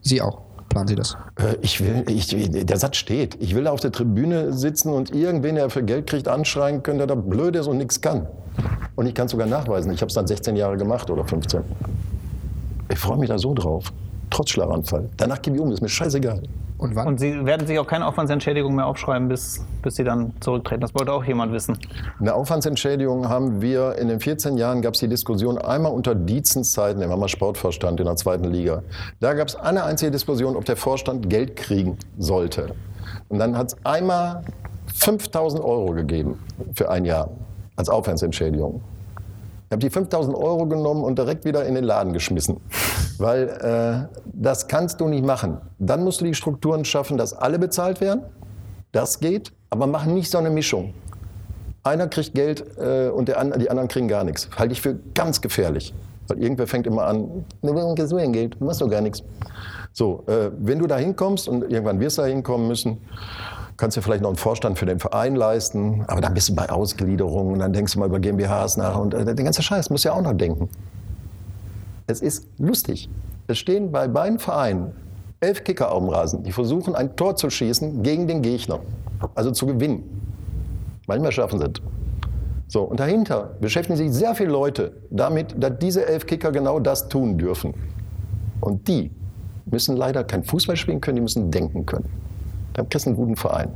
Sie auch. Planen Sie das? Äh, Ich will, ich, der Satz steht. Ich will da auf der Tribüne sitzen und irgendwen, der für Geld kriegt, anschreien können, der da blöd ist und nichts kann. Und ich kann es sogar nachweisen. Ich habe es dann 16 Jahre gemacht oder 15. Ich freue mich da so drauf. Trotz Schlaganfall. Danach gebe ich um, ist mir scheißegal. Und wann? Und Sie werden sich auch keine Aufwandsentschädigung mehr aufschreiben, bis, bis Sie dann zurücktreten. Das wollte auch jemand wissen. Eine Aufwandsentschädigung haben wir in den 14 Jahren gab es die Diskussion einmal unter Dietzens Zeiten, war mal Sportvorstand in der zweiten Liga. Da gab es eine einzige Diskussion, ob der Vorstand Geld kriegen sollte. Und dann hat es einmal 5000 Euro gegeben für ein Jahr als Aufwandsentschädigung. Ich habe die 5000 Euro genommen und direkt wieder in den Laden geschmissen. Weil äh, das kannst du nicht machen. Dann musst du die Strukturen schaffen, dass alle bezahlt werden. Das geht, aber mach nicht so eine Mischung. Einer kriegt Geld äh, und der die anderen kriegen gar nichts. Halte ich für ganz gefährlich. Weil irgendwer fängt immer an, du kriegst ein Geld, du machst doch gar nichts. So, äh, wenn du da hinkommst und irgendwann wirst du da hinkommen müssen, kannst du vielleicht noch einen Vorstand für den Verein leisten, aber dann bist du bei Ausgliederung und dann denkst du mal über GmbHs nach und äh, den ganzen Scheiß musst du ja auch noch denken. Es ist lustig. Es stehen bei beiden Vereinen elf Kicker auf dem Rasen, die versuchen, ein Tor zu schießen gegen den Gegner, also zu gewinnen. Manchmal schaffen sie es. So, und dahinter beschäftigen sich sehr viele Leute damit, dass diese elf Kicker genau das tun dürfen. Und die müssen leider kein Fußball spielen können, die müssen denken können. Dann kriegst du einen guten Verein.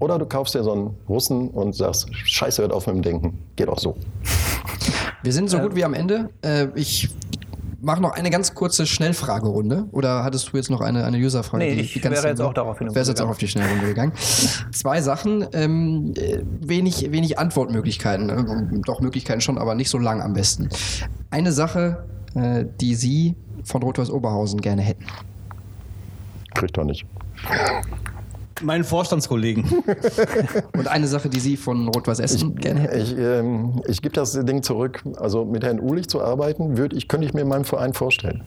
Oder du kaufst dir so einen Russen und sagst, scheiße, hört auf mit dem Denken. Geht auch so. Wir sind so gut wie am Ende. Äh, ich mache noch eine ganz kurze Schnellfragerunde. Oder hattest du jetzt noch eine, eine Userfrage? Nee, die- ich wäre jetzt auch darauf hin- Wärst jetzt auch auf die Schnellrunde gegangen. Zwei Sachen. Ähm, äh, wenig, wenig Antwortmöglichkeiten. Ähm, Doch Möglichkeiten schon, aber nicht so lang am besten. Eine Sache, äh, die Sie von Rot-Weiß Oberhausen gerne hätten. Kriegt doch nicht. Meinen Vorstandskollegen. Und eine Sache, die Sie von Rot-Weiß Essen gerne hätten. Ich, ähm, ich gebe das Ding zurück. Also mit Herrn Ulich zu arbeiten, würde ich, könnte ich mir in meinem Verein vorstellen.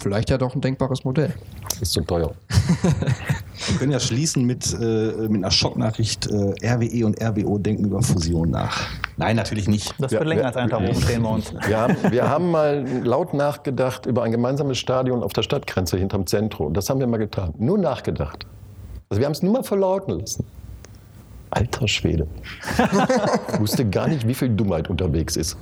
Vielleicht ja doch ein denkbares Modell. Ist zu teuer. Wir können ja schließen mit, äh, mit einer Schocknachricht. Äh, RWE und RWO denken über Fusion nach. Nein, natürlich nicht. Das als einen Tag rumstehen bei uns. Wir haben, wir haben mal laut nachgedacht über ein gemeinsames Stadion auf der Stadtgrenze hinterm Zentrum. Das haben wir mal getan. Nur nachgedacht. Also wir haben es nur mal verlauten lassen. Alter Schwede. Ich wusste gar nicht, wie viel Dummheit unterwegs ist.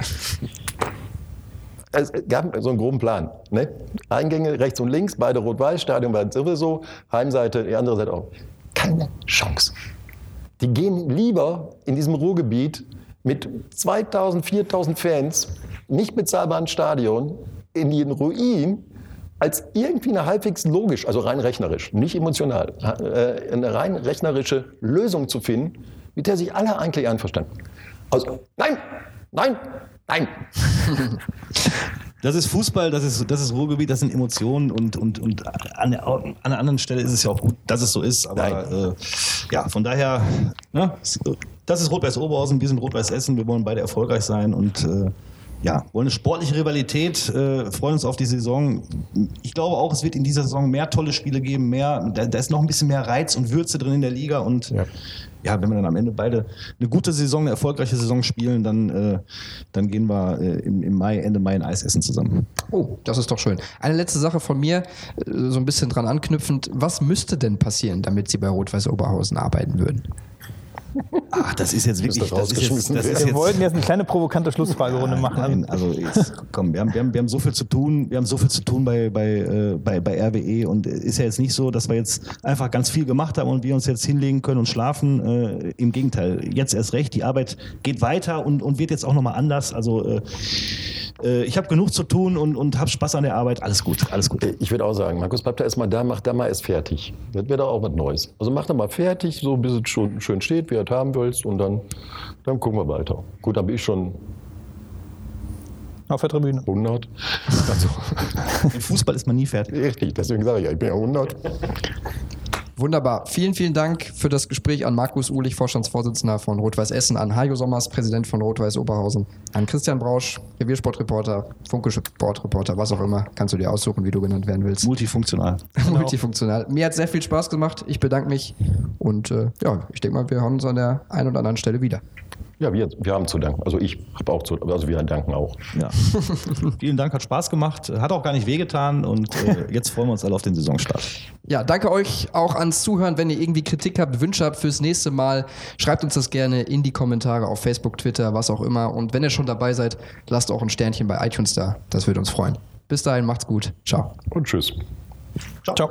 Es gab so einen groben Plan. Ne? Eingänge rechts und links, beide rot-weiß, Stadion war sowieso, Heimseite, die andere Seite auch. Keine Chance. Die gehen lieber in diesem Ruhrgebiet mit 2000, 4000 Fans, nicht bezahlbaren Stadion, in den Ruin, als irgendwie eine halbwegs logisch, also rein rechnerisch, nicht emotional, äh, eine rein rechnerische Lösung zu finden, mit der sich alle eigentlich einverstanden. Also, nein, nein, nein. Das ist Fußball, das ist, das ist Ruhrgebiet, das sind Emotionen und, und, und an, der, an einer anderen Stelle ist es ja auch gut, dass es so ist. Aber äh, ja, von daher, ne, das ist Rot-Weiß Oberhausen, wir sind Rot-Weiß Essen, wir wollen beide erfolgreich sein und äh, ja, wollen eine sportliche Rivalität, äh, freuen uns auf die Saison. Ich glaube auch, es wird in dieser Saison mehr tolle Spiele geben, mehr, da, da ist noch ein bisschen mehr Reiz und Würze drin in der Liga und ja. ja wenn wir dann am Ende beide eine gute Saison, eine erfolgreiche Saison spielen, dann, äh, dann gehen wir äh, im, im, Mai, Ende Mai ein Eis essen zusammen. Oh, das ist doch schön. Eine letzte Sache von mir, äh, so ein bisschen dran anknüpfend. Was müsste denn passieren, damit Sie bei Rot-Weiß Oberhausen arbeiten würden? Ach, das ist jetzt wirklich. Das ist jetzt, das ist wir wollten jetzt eine kleine provokante Schlussfragerunde machen. Nein, also jetzt, komm, wir haben, wir, haben, wir haben so viel zu tun, wir haben so viel zu tun bei, bei, äh, bei, bei RWE und ist ja jetzt nicht so, dass wir jetzt einfach ganz viel gemacht haben und wir uns jetzt hinlegen können und schlafen. Äh, Im Gegenteil, jetzt erst recht, die Arbeit geht weiter und, und wird jetzt auch nochmal anders. Also äh, äh, ich habe genug zu tun und, und habe Spaß an der Arbeit. Alles gut, alles gut. Ich würde auch sagen, Markus, bleib da erstmal da, mach da mal erst fertig. Das wäre doch auch was Neues. Also mach da mal fertig, so bis es schon schön steht, wie du es haben willst und dann, dann gucken wir weiter. Gut, dann bin ich schon auf der Tribüne. 100. Also. Im Fußball ist man nie fertig. Richtig, deswegen sage ich ja, ich bin ja 100. Wunderbar. Vielen, vielen Dank für das Gespräch an Markus Uhlich, Vorstandsvorsitzender von Rot-Weiß Essen, an Hajo Sommers, Präsident von Rot-Weiß Oberhausen, an Christian Brausch, Reviersportreporter, Funke Sportreporter, was auch immer. Kannst du dir aussuchen, wie du genannt werden willst. Multifunktional. Genau. Multifunktional. Mir hat sehr viel Spaß gemacht. Ich bedanke mich und äh, ja, ich denke mal, wir hören uns an der einen oder anderen Stelle wieder. Ja, wir, wir haben zu danken. Also ich habe auch zu, also wir danken auch. Ja. Vielen Dank, hat Spaß gemacht, hat auch gar nicht wehgetan und äh, jetzt freuen wir uns alle auf den Saisonstart. Ja, danke euch auch ans Zuhören. Wenn ihr irgendwie Kritik habt, Wünsche habt fürs nächste Mal, schreibt uns das gerne in die Kommentare auf Facebook, Twitter, was auch immer. Und wenn ihr schon dabei seid, lasst auch ein Sternchen bei iTunes da. Das würde uns freuen. Bis dahin, macht's gut. Ciao. Und tschüss. Ciao. Ciao.